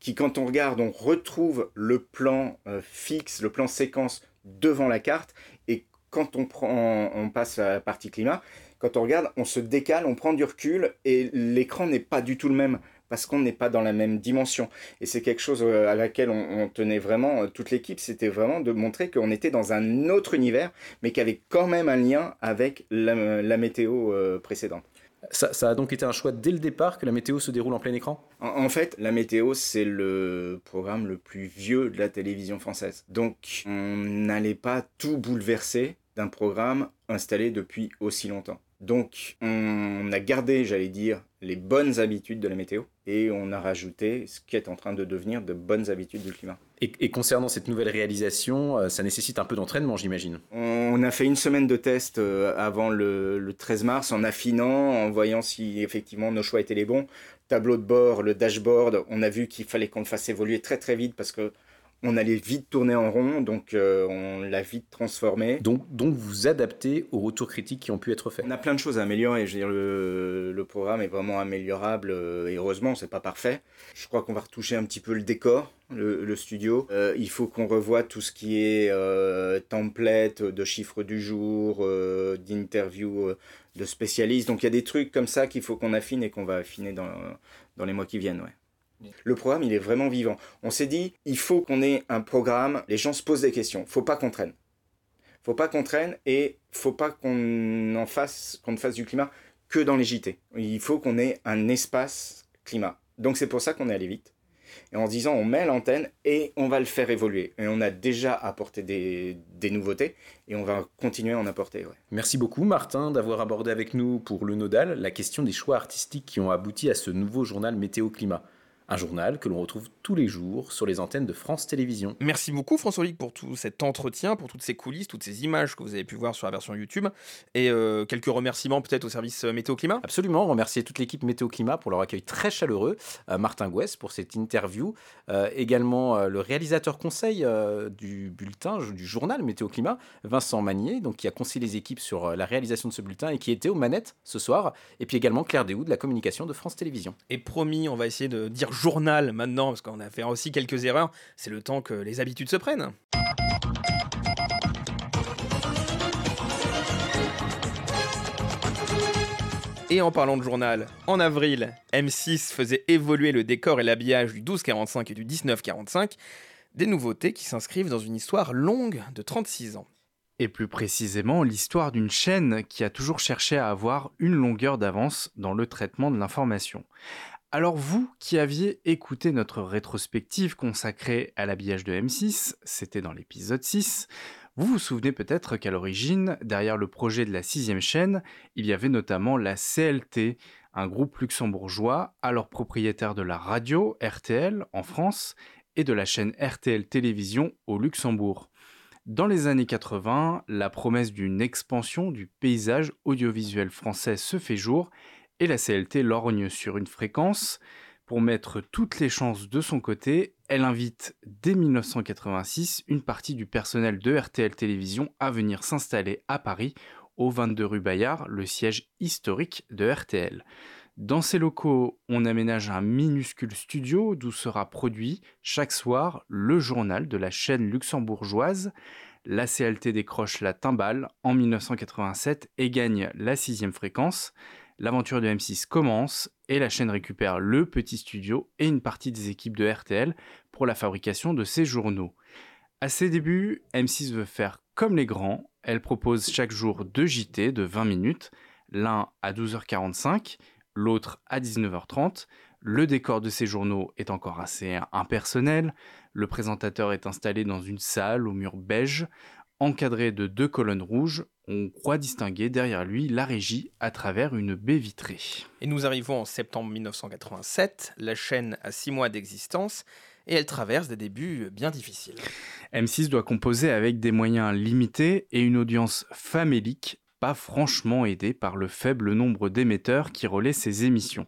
qui, quand on regarde, on retrouve le plan euh, fixe, le plan séquence devant la carte et quand on, prend, on passe à la partie climat, quand on regarde, on se décale, on prend du recul et l'écran n'est pas du tout le même parce qu'on n'est pas dans la même dimension. Et c'est quelque chose à laquelle on, tenait vraiment, toute l'équipe, c'était vraiment de montrer qu'on était dans un autre univers, mais qui avait quand même un lien avec la, la météo euh, précédente. Ça, a donc été un choix dès le départ que la météo se déroule en plein écran? En, en, fait, la météo, c'est le programme le plus vieux de la télévision française. Donc, on n'allait pas tout bouleverser d'un programme installé depuis aussi longtemps. Donc, on a gardé, j'allais dire, les bonnes habitudes de la météo et on a rajouté ce qui est en train de devenir de bonnes habitudes du climat. Et, concernant cette nouvelle réalisation, ça nécessite un peu d'entraînement, j'imagine On a fait une semaine de test avant le, le 13 mars en affinant, en voyant si effectivement nos choix étaient les bons. Tableau de bord, le dashboard, on a vu qu'il fallait qu'on le fasse évoluer très très vite parce que on allait vite tourner en rond, donc euh, on l'a vite transformé. Donc, donc vous adaptez aux retours critiques qui ont pu être faits. On a plein de choses à améliorer. Je veux dire, le, le programme est vraiment améliorable euh, et heureusement, c'est pas parfait. Je crois qu'on va retoucher un petit peu le décor, le, le studio. Euh, il faut qu'on revoie tout ce qui est euh, template de chiffres du jour, d'interviews de spécialistes. Donc il y a des trucs comme ça qu'il faut qu'on affine et qu'on va affiner dans, dans les mois qui viennent. Ouais. Le programme, il est vraiment vivant. On s'est dit, il faut qu'on ait un programme, les gens se posent des questions, faut pas qu'on traîne. Faut pas qu'on traîne et faut pas qu'on en fasse, qu'on ne fasse du climat que dans les JT. Il faut qu'on ait un espace climat. Donc c'est pour ça qu'on est allé vite. et en disant on met l'antenne et on va le faire évoluer. Et on a déjà apporté des, nouveautés et on va continuer à en apporter. Merci beaucoup Martin d'avoir abordé avec nous pour le Nodal la question des choix artistiques qui ont abouti à ce nouveau journal Météo-Climat un journal que l'on retrouve tous les jours sur les antennes de France Télévisions. Merci beaucoup François Ligue pour tout cet entretien, pour toutes ces coulisses, toutes ces images que vous avez pu voir sur la version YouTube. Et euh, quelques remerciements peut-être au service euh, Météo Climat Absolument, remercier toute l'équipe Météo Climat pour leur accueil très chaleureux, euh, Martin Gouès pour cette interview, également le réalisateur conseil du bulletin, du journal Météo Climat, Vincent Magnier, donc, qui a conseillé les équipes sur la réalisation de ce bulletin et qui était aux manettes ce soir, et puis également Claire Déhoud de la communication de France Télévisions. Et promis, on va essayer de dire journal maintenant, parce qu'on a fait aussi quelques erreurs. C'est le temps que les habitudes se prennent. Et en parlant de journal, en avril, M6 faisait évoluer le décor et l'habillage du 1245 et du 1945, des nouveautés qui s'inscrivent dans une histoire longue de 36 ans. Et plus précisément, l'histoire d'une chaîne qui a toujours cherché à avoir une longueur d'avance dans le traitement de l'information. Alors vous qui aviez écouté notre rétrospective consacrée à l'habillage de M6, c'était dans l'épisode 6, vous vous souvenez peut-être qu'à l'origine, derrière le projet de la sixième chaîne, il y avait notamment la CLT, un groupe luxembourgeois, alors propriétaire de la radio RTL en France et de la chaîne RTL Télévision au Luxembourg. Dans les années 80, la promesse d'une expansion du paysage audiovisuel français se fait jour et la CLT lorgne sur une fréquence. Pour mettre toutes les chances de son côté, elle invite dès 1986 une partie du personnel de RTL Télévision à venir s'installer à Paris, au 22 rue Bayard, le siège historique de RTL. Dans ces locaux, on aménage un minuscule studio d'où sera produit chaque soir le journal de la chaîne luxembourgeoise. La CLT décroche la timbale en 1987 et gagne la sixième fréquence l'aventure de M6 commence et la chaîne récupère le petit studio et une partie des équipes de RTL pour la fabrication de ses journaux. À ses débuts, M6 veut faire comme les grands, elle propose chaque jour deux JT de 20 minutes, l'un à 12h45, l'autre à 19h30. Le décor de ces journaux est encore assez impersonnel, le présentateur est installé dans une salle au mur beige, encadré de deux colonnes rouges, on croit distinguer derrière lui la régie à travers une baie vitrée. Et nous arrivons en septembre 1987, la chaîne a six mois d'existence et elle traverse des débuts bien difficiles. M6 doit composer avec des moyens limités et une audience famélique pas franchement aidée par le faible nombre d'émetteurs qui relaient ses émissions.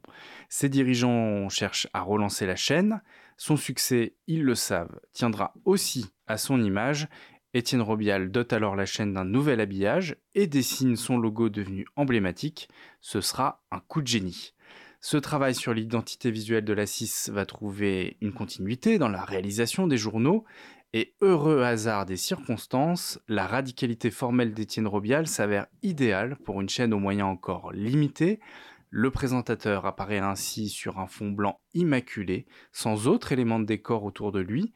Ses dirigeants cherchent à relancer la chaîne, son succès, ils le savent, tiendra aussi à son image Étienne Robial dote alors la chaîne d'un nouvel habillage et dessine son logo devenu emblématique. Ce sera un coup de génie. Ce travail sur l'identité visuelle de la 6 va trouver une continuité dans la réalisation des journaux et heureux hasard des circonstances, la radicalité formelle d'Étienne Robial s'avère idéale pour une chaîne aux moyens encore limités. Le présentateur apparaît ainsi sur un fond blanc immaculé, sans autre élément de décor autour de lui,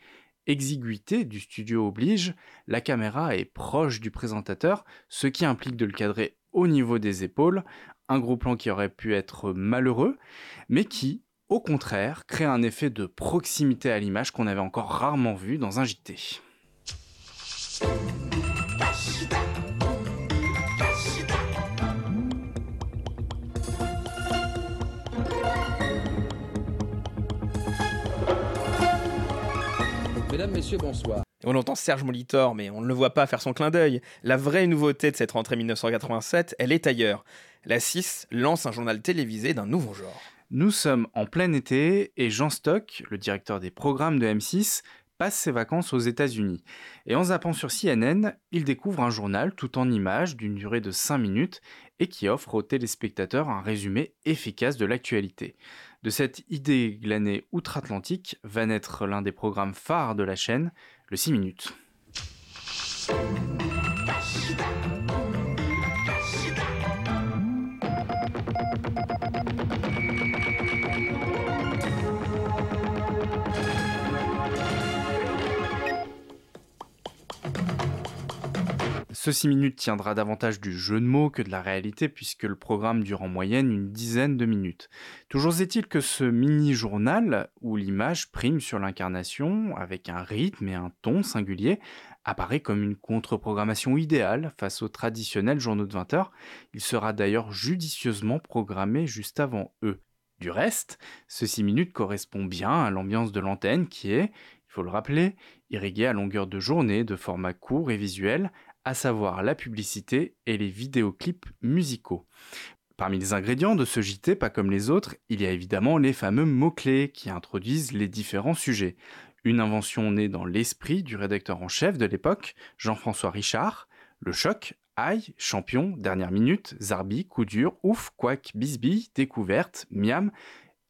exiguïté du studio oblige, la caméra est proche du présentateur, ce qui implique de le cadrer au niveau des épaules, un gros plan qui aurait pu être malheureux, mais qui, au contraire, crée un effet de proximité à l'image qu'on avait encore rarement vu dans un JT. Mesdames, Messieurs, bonsoir. On entend Serge Molitor, mais on ne le voit pas faire son clin d'œil. La vraie nouveauté de cette rentrée 1987, elle est ailleurs. La 6 lance un journal télévisé d'un nouveau genre. Nous sommes en plein été et Jean Stock, le directeur des programmes de M6, passe ses vacances aux États-Unis. Et en zappant sur CNN, il découvre un journal tout en images d'une durée de 5 minutes et qui offre aux téléspectateurs un résumé efficace de l'actualité. De cette idée glanée outre-Atlantique va naître l'un des programmes phares de la chaîne, le 6 minutes. Ce 6 minutes tiendra davantage du jeu de mots que de la réalité puisque le programme dure en moyenne une dizaine de minutes. Toujours est-il que ce mini-journal, où l'image prime sur l'incarnation, avec un rythme et un ton singulier, apparaît comme une contre-programmation idéale face aux traditionnels journaux de 20 heures. Il sera d'ailleurs judicieusement programmé juste avant eux. Du reste, ce 6 minutes correspond bien à l'ambiance de l'antenne qui est, il faut le rappeler, irriguée à longueur de journée de format court et visuel, à savoir la publicité et les vidéoclips musicaux. Parmi les ingrédients de ce JT, pas comme les autres, il y a évidemment les fameux mots-clés qui introduisent les différents sujets. Une invention née dans l'esprit du rédacteur en chef de l'époque, Jean-François Richard, le choc, aïe, champion, dernière minute, zarbi, coup dur, ouf, quack, bisbille, découverte, miam,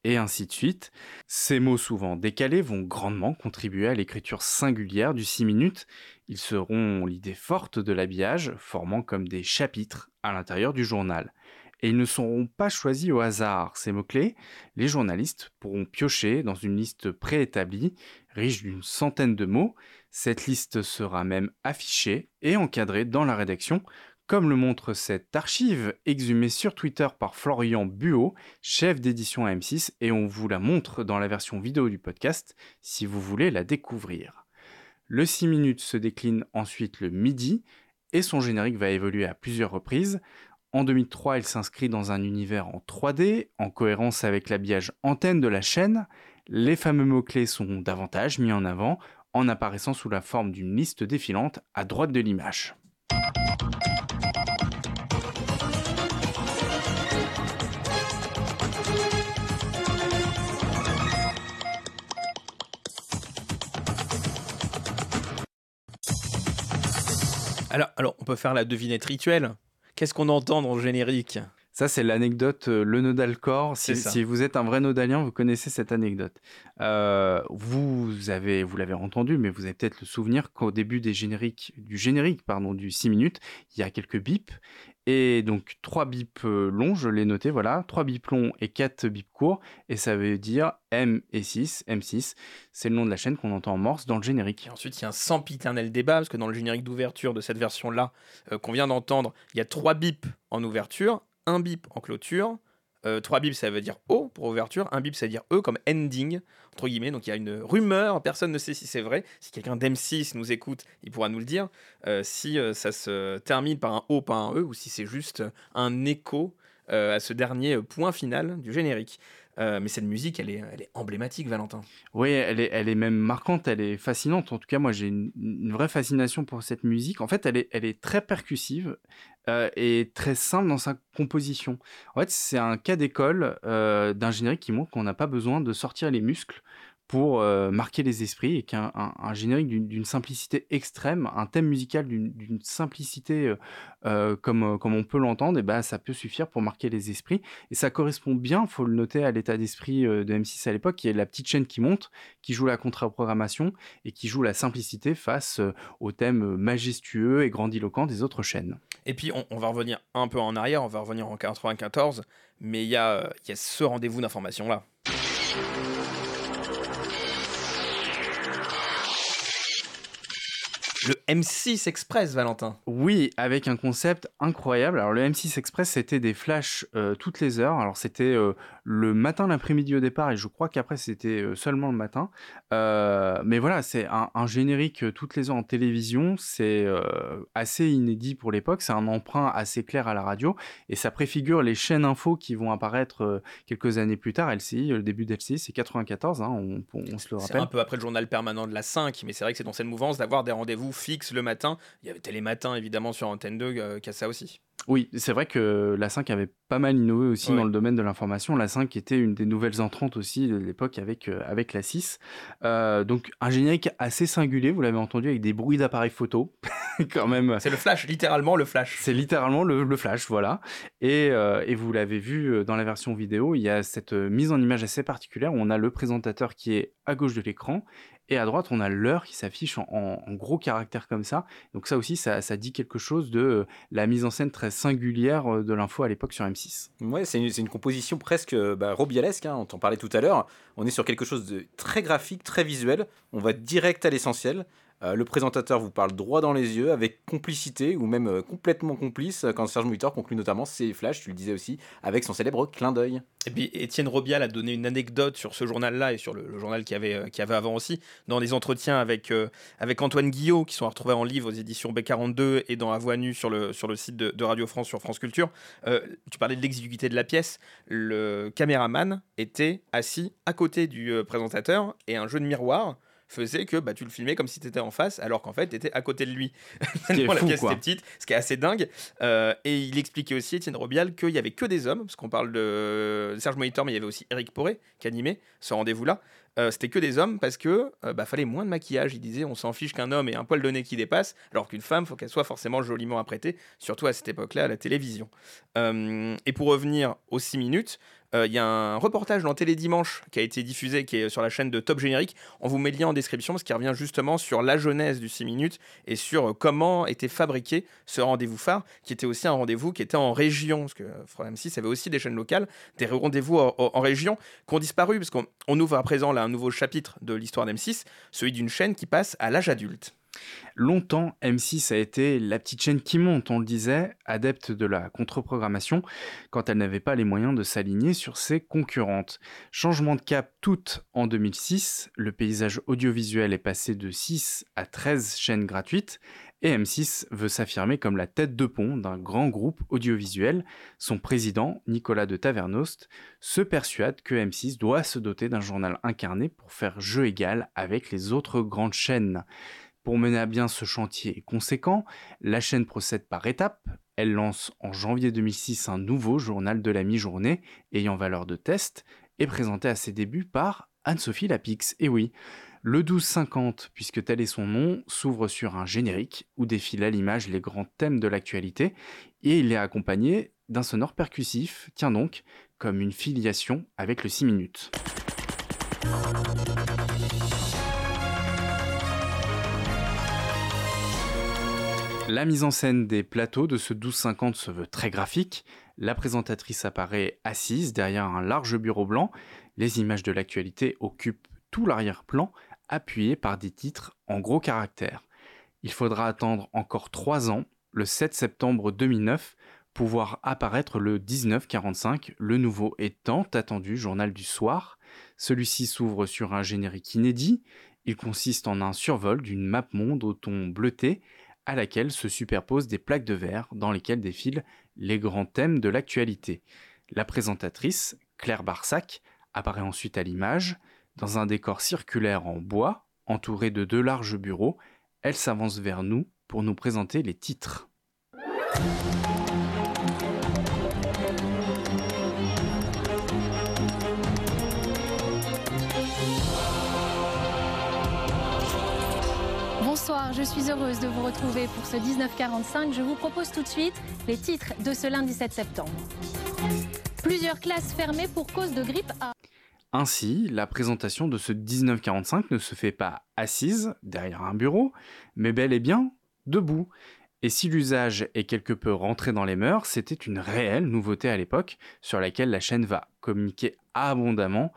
et ainsi de suite. Ces mots souvent décalés vont grandement contribuer à l'écriture singulière du 6 minutes. Ils seront l'idée forte de l'habillage, formant comme des chapitres à l'intérieur du journal. Et ils ne seront pas choisis au hasard, ces mots-clés. Les journalistes pourront piocher dans une liste préétablie, riche d'une centaine de mots. Cette liste sera même affichée et encadrée dans la rédaction comme le montre cette archive exhumée sur Twitter par Florian Buot, chef d'édition à M6, et on vous la montre dans la version vidéo du podcast si vous voulez la découvrir. Le 6 minutes se décline ensuite le midi, et son générique va évoluer à plusieurs reprises. En 2003, il s'inscrit dans un univers en 3D, en cohérence avec l'habillage antenne de la chaîne. Les fameux mots-clés sont davantage mis en avant, en apparaissant sous la forme d'une liste défilante à droite de l'image. Alors, alors, on peut faire la devinette rituelle. Qu'est-ce qu'on entend dans le générique? Ça, c'est l'anecdote, euh, le nodal corps. Si, si, vous êtes un vrai nodalien, vous connaissez cette anecdote. Euh, vous avez, vous l'avez entendu, mais vous avez peut-être le souvenir qu'au début des génériques, du générique pardon, du 6 minutes, il y a quelques bips et donc 3 bips euh, longs, je l'ai noté, voilà, 3 bips longs et 4 bips courts, et ça veut dire M et 6, M6, c'est le nom de la chaîne qu'on entend en morse dans le générique. Ensuite, il y a un sempiternel débat, parce que dans le générique d'ouverture de cette version-là, euh, qu'on vient d'entendre, il y a 3 bips en ouverture, un bip en clôture, euh, trois bips, ça veut dire O pour ouverture. Un bip, ça veut dire E comme ending, entre guillemets. Donc il y a une rumeur, personne ne sait si c'est vrai. Si quelqu'un d'M6 nous écoute, il pourra nous le dire. Euh, si euh, ça se termine par un O, pas un E, ou si c'est juste un écho à ce dernier point final du générique. Mais cette musique, elle est, elle est emblématique, Valentin. Oui, elle est, elle est même marquante, elle est fascinante. En tout cas, moi, j'ai une, vraie fascination pour cette musique. En fait, elle est, elle est très percussive. Euh, est très simple dans sa composition. En fait, c'est un cas d'école euh, d'un générique qui montre qu'on n'a pas besoin de sortir les muscles pour euh, marquer les esprits et qu'un un, générique d'une simplicité extrême, un thème musical d'une simplicité euh, euh, comme, comme on peut l'entendre, ben ça peut suffire pour marquer les esprits. Et ça correspond bien, faut le noter, à l'état d'esprit de M6 à l'époque, qui est la petite chaîne qui monte, qui joue la contre-programmation et qui joue la simplicité face au thème majestueux et grandiloquent des autres chaînes. Et puis on, on, va revenir un peu en arrière, on va revenir en 94, mais il y a, y a ce rendez-vous d'information là. Le M6 Express, Valentin. Oui, avec un concept incroyable. Alors le M6 Express, c'était des flashs euh, toutes les heures. Alors c'était euh, le matin, l'après-midi au départ, et je crois qu'après c'était euh, seulement le matin. mais voilà, c'est un, un, générique toutes les heures en télévision. C'est assez inédit pour l'époque. C'est un emprunt assez clair à la radio, et ça préfigure les chaînes info qui vont apparaître quelques années plus tard. LCI, le début d'LCI, c'est 94, hein, on, on, se le rappelle. C'est un peu après le journal permanent de la 5, mais c'est vrai que c'est dans cette mouvance d'avoir des rendez-vous fixe le matin. Il y avait Télématin évidemment sur Antenne 2 euh, qui a ça aussi. Oui, c'est vrai que la 5 avait pas mal innové aussi ouais. dans le domaine de l'information. La 5 était une des nouvelles entrantes aussi de l'époque avec, euh, avec la 6. Euh, donc un générique assez singulier, vous l'avez entendu, avec des bruits d'appareils photo. quand même. C'est le flash, littéralement le flash. C'est littéralement le, le, flash, voilà. Et, euh, et vous l'avez vu dans la version vidéo, il y a cette mise en image assez particulière où on a le présentateur qui est à gauche de l'écran et à droite, on a l'heure qui s'affiche en, gros caractères comme ça. Donc ça aussi, ça, dit quelque chose de euh, la mise en scène très singulière de l'info à l'époque sur M6. Ouais, c'est une, composition presque bah, robialesque, hein, on t'en parlait tout à l'heure. On est sur quelque chose de très graphique, très visuel. On va direct à l'essentiel. Euh, le présentateur vous parle droit dans les yeux, avec complicité ou même euh, complètement complice, quand Serge Molitor conclut notamment ses flashs, tu le disais aussi, avec son célèbre clin d'œil. Et puis Étienne Robial a donné une anecdote sur ce journal-là et sur le, journal qu'il y, avait, qui avait avant aussi, dans des entretiens avec, euh, avec Antoine Guillot, qui sont retrouvés en livre aux éditions B42 et dans À Voix Nue sur le, sur le site de, Radio France sur France Culture. tu parlais de l'exiguïté de la pièce. Le caméraman était assis à côté du présentateur et un jeu de miroir faisait que bah, tu le filmais comme si tu étais en face, alors qu'en fait, tu étais à côté de lui. la pièce était petite, ce qui est assez dingue. Euh, et il expliquait aussi, Étienne Robial, qu'il y avait que des hommes, parce qu'on parle de Serge Monitor, mais il y avait aussi Eric Poré qui animait ce rendez-vous-là. Euh, c'était que des hommes parce que euh, bah, fallait moins de maquillage. Il disait on s'en fiche qu'un homme ait un poil de nez qui dépasse, alors qu'une femme, faut qu'elle soit forcément joliment apprêtée, surtout à cette époque-là à la télévision. et pour revenir aux 6 minutes, il y a un reportage dans Télé Dimanche qui a été diffusé, qui est sur la chaîne de Top Générique. On vous met le lien en description parce qu'il revient justement sur la jeunesse du 6 minutes et sur comment était fabriqué ce rendez-vous phare, qui était aussi un rendez-vous qui était en région, parce que France M6 avait aussi des chaînes locales, des rendez-vous en, région qui ont disparu, parce qu'on ouvre à présent là un nouveau chapitre de l'histoire d'M6, celui d'une chaîne qui passe à l'âge adulte. Longtemps, M6 a été la petite chaîne qui monte, on le disait, adepte de la contre-programmation, quand elle n'avait pas les moyens de s'aligner sur ses concurrentes. Changement de cap tout en 2006, le paysage audiovisuel est passé de 6 à 13 chaînes gratuites, et M6 veut s'affirmer comme la tête de pont d'un grand groupe audiovisuel. Son président, Nicolas de Tavernost, se persuade que M6 doit se doter d'un journal incarné pour faire jeu égal avec les autres grandes chaînes. Pour mener à bien ce chantier conséquent, la chaîne procède par étapes. Elle lance en janvier 2006 un nouveau journal de la mi-journée ayant valeur de test et présenté à ses débuts par Anne-Sophie Lapix. Et oui, le 1250, puisque tel est son nom, s'ouvre sur un générique où défilent à l'image les grands thèmes de l'actualité et il est accompagné d'un sonore percussif, tiens donc, comme une filiation avec le 6 minutes. La mise en scène des plateaux de ce 1250 se veut très graphique. La présentatrice apparaît assise derrière un large bureau blanc. Les images de l'actualité occupent tout l'arrière-plan, appuyées par des titres en gros caractères. Il faudra attendre encore trois ans, le 7 septembre 2009, pour voir apparaître le 1945, le nouveau et tant attendu journal du soir. Celui-ci s'ouvre sur un générique inédit. Il consiste en un survol d'une map monde au ton bleuté à laquelle se superposent des plaques de verre dans lesquelles défilent les grands thèmes de l'actualité. La présentatrice, Claire Barsac, apparaît ensuite à l'image. Dans un décor circulaire en bois, entouré de deux larges bureaux, elle s'avance vers nous pour nous présenter les titres. Bonsoir, je suis heureuse de vous retrouver pour ce 1945. Je vous propose tout de suite les titres de ce lundi 7 septembre. Plusieurs classes fermées pour cause de grippe A. Ainsi, la présentation de ce 1945 ne se fait pas assise derrière un bureau, mais bel et bien debout. Et si l'usage est quelque peu rentré dans les mœurs, c'était une réelle nouveauté à l'époque, sur laquelle la chaîne va communiquer abondamment.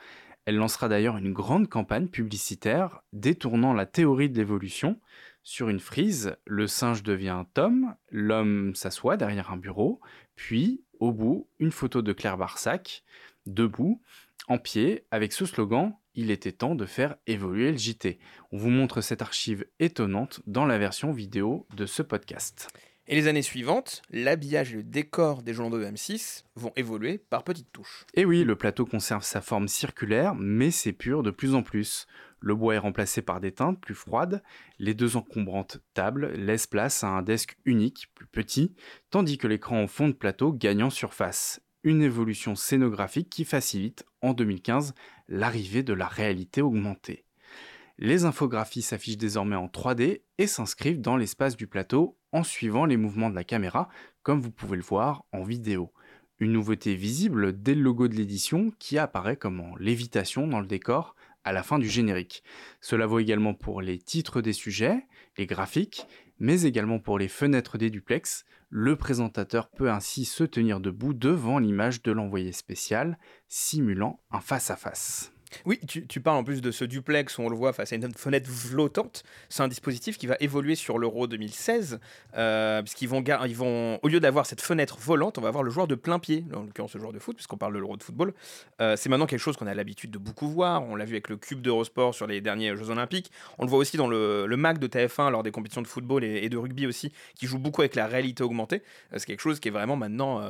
Elle lancera d'ailleurs une grande campagne publicitaire détournant la théorie de l'évolution sur une frise, le singe devient Tom, l'homme s'assoit derrière un bureau, puis, au bout, une photo de Claire Barsac, debout, en pied, avec ce slogan Il était temps de faire évoluer le JT. On vous montre cette archive étonnante dans la version vidéo de ce podcast. Et les années suivantes, l'habillage et le décor des journaux de M6 vont évoluer par petites touches. Et oui, le plateau conserve sa forme circulaire, mais s'épure de plus en plus. Le bois est remplacé par des teintes plus froides, les deux encombrantes tables laissent place à un desk unique, plus petit, tandis que l'écran en fond de plateau gagne en surface. Une évolution scénographique qui facilite, en 2015, l'arrivée de la réalité augmentée. Les infographies s'affichent désormais en 3D et s'inscrivent dans l'espace du plateau en suivant les mouvements de la caméra, comme vous pouvez le voir en vidéo. Une nouveauté visible dès le logo de l'édition qui apparaît comme en lévitation dans le décor à la fin du générique. Cela vaut également pour les titres des sujets, les graphiques, mais également pour les fenêtres des duplex. Le présentateur peut ainsi se tenir debout devant l'image de l'envoyé spécial, simulant un face-à-face. Oui, tu, parles en plus de ce duplex où on le voit face à une fenêtre flottante. C'est un dispositif qui va évoluer sur l'Euro 2016, euh, puisqu'ils vont, au lieu d'avoir cette fenêtre volante, on va avoir le joueur de plein pied, en l'occurrence le joueur de foot, puisqu'on parle de l'Euro de football. Euh, c'est maintenant quelque chose qu'on a l'habitude de beaucoup voir. On l'a vu avec le cube d'Eurosport sur les derniers Jeux Olympiques. On le voit aussi dans le, MAC de TF1 lors des compétitions de football et, de rugby aussi, qui joue beaucoup avec la réalité augmentée. Euh, c'est quelque chose qui est vraiment maintenant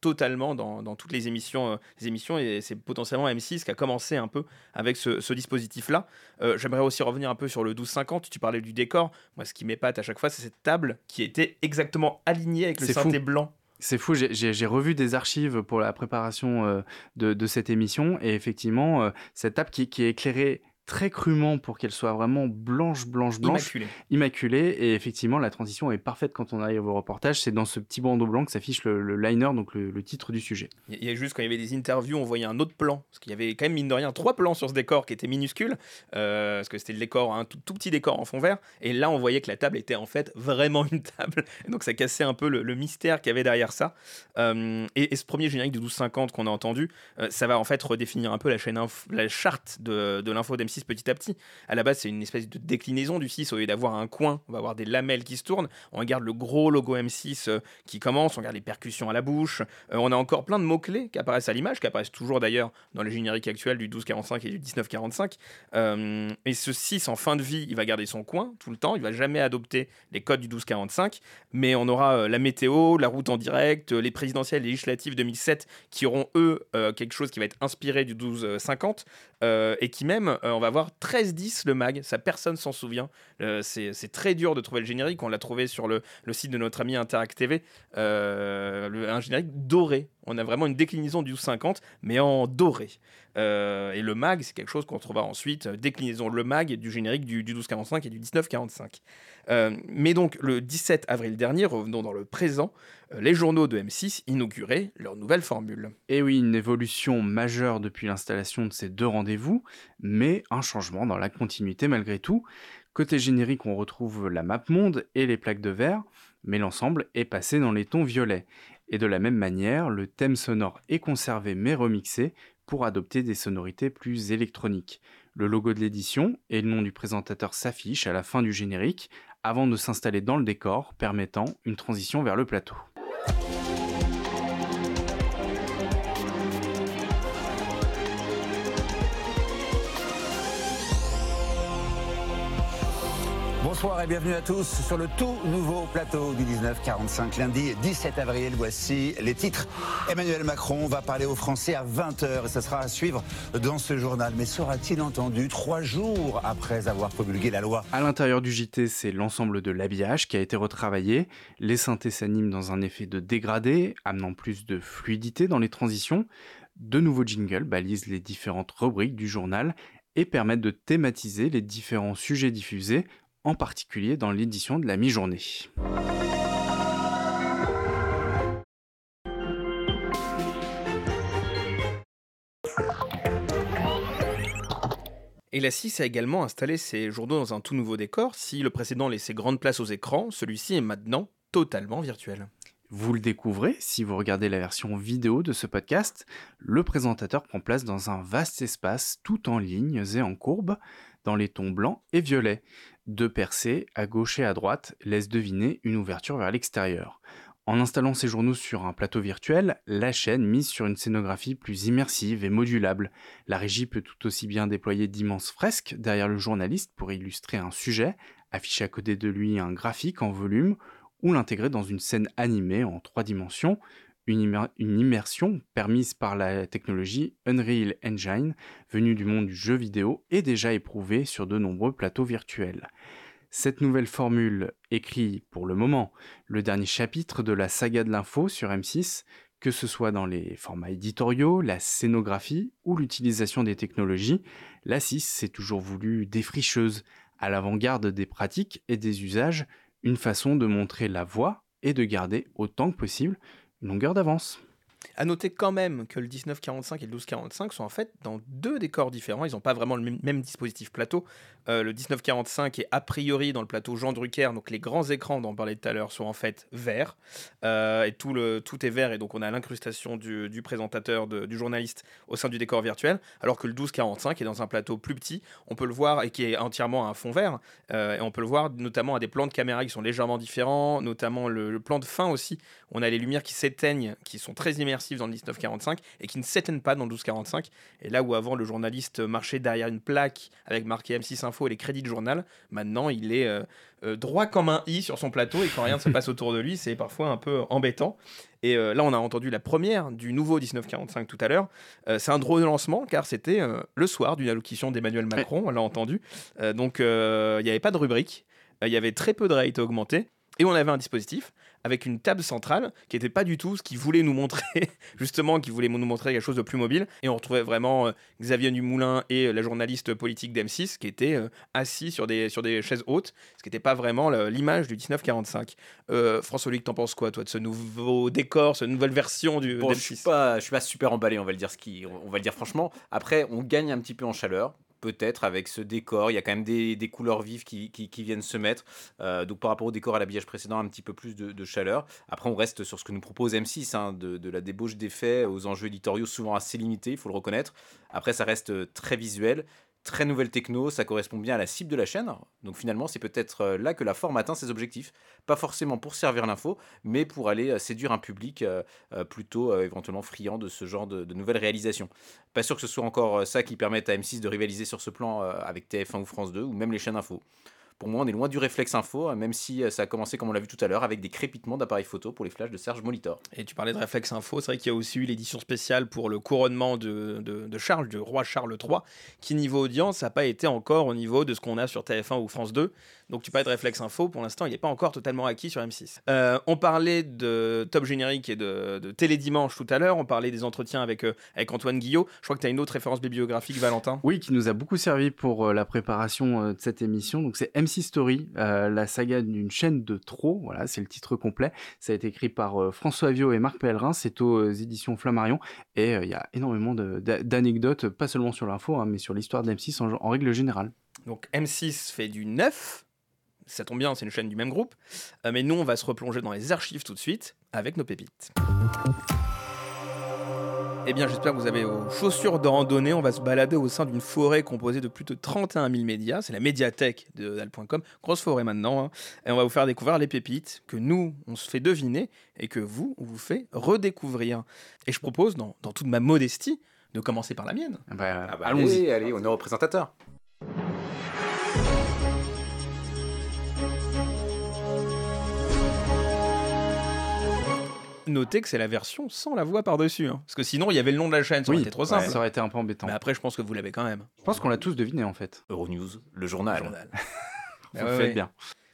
totalement dans, dans, toutes les émissions, les émissions et c'est potentiellement M6 qui a commencé un peu avec ce, dispositif-là. Euh, j'aimerais aussi revenir un peu sur le 1250. Tu parlais du décor. Moi, ce qui m'épate à chaque fois, c'est cette table qui était exactement alignée avec le synthé blanc. C'est fou, j'ai revu des archives pour la préparation euh, de, cette émission et effectivement, euh, cette table qui, qui est éclairée très crûment pour qu'elle soit vraiment blanche, blanche, blanche. Immaculée. Immaculée. Et effectivement, la transition est parfaite quand on arrive au reportage. C'est dans ce petit bandeau blanc que s'affiche le, liner, donc le, titre du sujet. Il y a juste quand il y avait des interviews, on voyait un autre plan. Parce qu'il y avait quand même, mine de rien, trois plans sur ce décor qui était minuscule. Euh, parce que c'était le décor, un tout, petit décor en fond vert. Et là, on voyait que la table était en fait vraiment une table. donc ça cassait un peu le, mystère qu'il y avait derrière ça. Euh, et, ce premier générique de 1250 qu'on a entendu, euh, ça va en fait redéfinir un peu la chaîne, la charte de, de l'info d'M6 petit à petit. À la base, c'est une espèce de déclinaison du 6. Au lieu d'avoir un coin, on va avoir des lamelles qui se tournent. On regarde le gros logo M6 euh, qui commence, on regarde les percussions à la bouche. Euh, on a encore plein de mots-clés qui apparaissent à l'image, qui apparaissent toujours d'ailleurs dans les génériques actuels du 1245 et du 1945. Euh, et ce 6 en fin de vie, il va garder son coin tout le temps. Il va jamais adopter les codes du 1245. Mais on aura la météo, la route en direct, les présidentielles législatives 2007 qui auront eux quelque chose qui va être inspiré du 1250 et qui même, on va avoir 13-10 le mag, ça personne s'en souvient. Euh, c'est très dur de trouver le générique, on l'a trouvé sur le, site de notre ami Interact TV, euh, un générique doré. On a vraiment une déclinaison du 50, mais en doré. Euh, et le mag, c'est quelque chose qu'on trouvera ensuite, déclinaison le mag du générique du, du 1245 et du 1945. mais donc, le 17 avril dernier, revenons dans le présent, les journaux de M6 inauguraient leur nouvelle formule. Et oui, une évolution majeure depuis l'installation de ces deux rendez-vous, mais un changement dans la continuité malgré tout. Côté générique, on retrouve la map monde et les plaques de verre, mais l'ensemble est passé dans les tons violets. Et de la même manière, le thème sonore est conservé mais remixé pour adopter des sonorités plus électroniques. Le logo de l'édition et le nom du présentateur s'affichent à la fin du générique avant de s'installer dans le décor, permettant une transition vers le plateau. Bonsoir et bienvenue à tous sur le tout nouveau plateau du 1945 lundi 17 avril. Voici les titres. Emmanuel Macron va parler aux Français à 20h et ça sera à suivre dans ce journal. Mais sera-t-il entendu trois jours après avoir promulgué la loi? À l'intérieur du JT, c'est l'ensemble de l'habillage qui a été retravaillé. Les synthés s'animent dans un effet de dégradé, amenant plus de fluidité dans les transitions. De nouveaux jingles balisent les différentes rubriques du journal et permettent de thématiser les différents sujets diffusés en particulier dans l'édition de la mi-journée. Et la 6 a également installé ses journaux dans un tout nouveau décor. Si le précédent laissait grande place aux écrans, celui-ci est maintenant totalement virtuel. Vous le découvrez si vous regardez la version vidéo de ce podcast. Le présentateur prend place dans un vaste espace tout en lignes et en courbes, dans les tons blancs et violets. Deux percées, à gauche et à droite, laissent deviner une ouverture vers l'extérieur. En installant ces journaux sur un plateau virtuel, la chaîne mise sur une scénographie plus immersive et modulable. La régie peut tout aussi bien déployer d'immenses fresques derrière le journaliste pour illustrer un sujet, afficher à côté de lui un graphique en volume, ou l'intégrer dans une scène animée en trois dimensions, une, immersion permise par la technologie Unreal Engine, venue du monde du jeu vidéo et déjà éprouvée sur de nombreux plateaux virtuels. Cette nouvelle formule écrit pour le moment le dernier chapitre de la saga de l'info sur M6, que ce soit dans les formats éditoriaux, la scénographie ou l'utilisation des technologies, la 6 s'est toujours voulu défricheuse, à l'avant-garde des pratiques et des usages, une façon de montrer la voie et de garder autant que possible longueur d'avance. À noter quand même que le 1945 et le 1245 sont en fait dans deux décors différents. Ils n'ont pas vraiment le même, dispositif plateau. Euh, le 1945 est a priori dans le plateau Jean Drucker, donc les grands écrans dont on parlait tout à l'heure sont en fait verts. Euh, et tout, le, tout est vert, et donc on a l'incrustation du, du présentateur, de- du journaliste au sein du décor virtuel. Alors que le 1245 est dans un plateau plus petit. On peut le voir et qui est entièrement un fond vert. Euh, et on peut le voir notamment à des plans de caméra qui sont légèrement différents, notamment le, le plan de fin aussi. On a les lumières qui s'éteignent, qui sont très immersives dans le 1945 et qui ne s'éteignent pas dans le 1245. Et là où avant le journaliste marchait derrière une plaque avec marqué M6 Info et les crédits du journal, maintenant il est euh, euh, droit comme un i sur son plateau et quand rien ne se passe autour de lui, c'est parfois un peu embêtant. Et euh, là, on a entendu la première du nouveau 1945 tout à l'heure. Euh, c'est un drôle de lancement car c'était euh, le soir d'une allocution d'Emmanuel Macron, on l'a entendu. Donc il n'y avait pas de rubrique, il y avait très peu de réalité augmentée. Et on avait un dispositif avec une table centrale qui n'était pas du tout ce qu'il voulait nous montrer, justement, qui voulait nous montrer quelque chose de plus mobile. Et on retrouvait vraiment euh, Xavier Dumoulin et euh, la journaliste politique d'M6 qui étaient euh, assis sur des, sur des chaises hautes, ce qui n'était pas vraiment l'image du 1945. Euh, François Luc, t'en penses quoi, toi, de ce nouveau décor, cette nouvelle version du Bon, je d'M6 suis suis pas super emballé, on va le dire ce qui, on va le dire franchement. Après, on gagne un petit peu en chaleur. Peut-être avec ce décor, il y a quand même des, couleurs vives qui, viennent se mettre. Euh, donc par rapport au décor à l'habillage précédent, un petit peu plus de, chaleur. Après, on reste sur ce que nous propose M6, hein, de, de la débauche d'effets aux enjeux éditoriaux souvent assez limités, il faut le reconnaître. Après, ça reste euh, très visuel, très nouvelle techno, ça correspond bien à la cible de la chaîne. Donc finalement, c'est peut-être euh, là que la forme atteint ses objectifs. Pas forcément pour servir l'info, mais pour aller euh, séduire un public euh, plutôt éventuellement friand de ce genre de, nouvelles réalisations. Pas sûr que ce soit encore ça qui permette à M6 de rivaliser sur ce plan avec TF1 ou France 2 ou même les chaînes info. Pour moi, on est loin du réflexe info, euh, même si euh, ça a commencé, comme on l'a vu tout à l'heure, avec des crépitements d'appareils photo pour les flashs de Serge Molitor. Et tu parlais de Réflexe Info, c'est vrai qu'il y a aussi eu l'édition spéciale pour le couronnement de, de- de Charles, du roi Charles III, qui niveau audience n'a pas été encore au niveau de ce qu'on a sur TF1 ou France 2. Donc tu parlais de Réflexe Info, pour l'instant il n'est pas encore totalement acquis sur M6. Euh, on parlait de Top Générique et de, de Télédimanche tout à l'heure, on parlait des entretiens avec, euh, avec Antoine Guillot. Je crois que tu as une autre référence bibliographique, Valentin. Oui, qui nous a beaucoup servi pour euh, la préparation de cette émission. Donc c'est MC Story, euh, la saga d'une chaîne de trop. Voilà, c'est le titre complet. Ça a été écrit par euh, François Viau et Marc Pellerin. C'est aux euh, éditions Flammarion. Et il y a énormément d'anecdotes, pas seulement sur l'info, hein, mais sur l'histoire d'M6 en, en règle générale. Donc M6 fait du neuf. Ça tombe bien, c'est une chaîne du même groupe. Mais nous, on va se replonger dans les archives tout de suite avec nos pépites. Eh bien, j'espère que vous avez vos chaussures de randonnée. On va se balader au sein d'une forêt composée de plus de 31 000 médias. C'est la médiathèque de Dal.com. Grosse forêt maintenant. hein. Et on va vous faire découvrir les pépites que nous, on se fait deviner et que vous, on vous fait redécouvrir. Et je propose, dans, dans toute ma modestie, de commencer par la mienne. Ah bah, allez, allez, honneur au présentateur. Notez que c'est la version sans la voix par-dessus. hein. Parce que sinon, il y avait le nom de la chaîne, ça aurait Oui, été trop simple. ça aurait été un peu embêtant. Mais après, je pense que vous l'avez quand même. Je pense qu'on l'a tous deviné en fait. Euronews, le journal. Vous Ah le ouais, faites ouais. bien.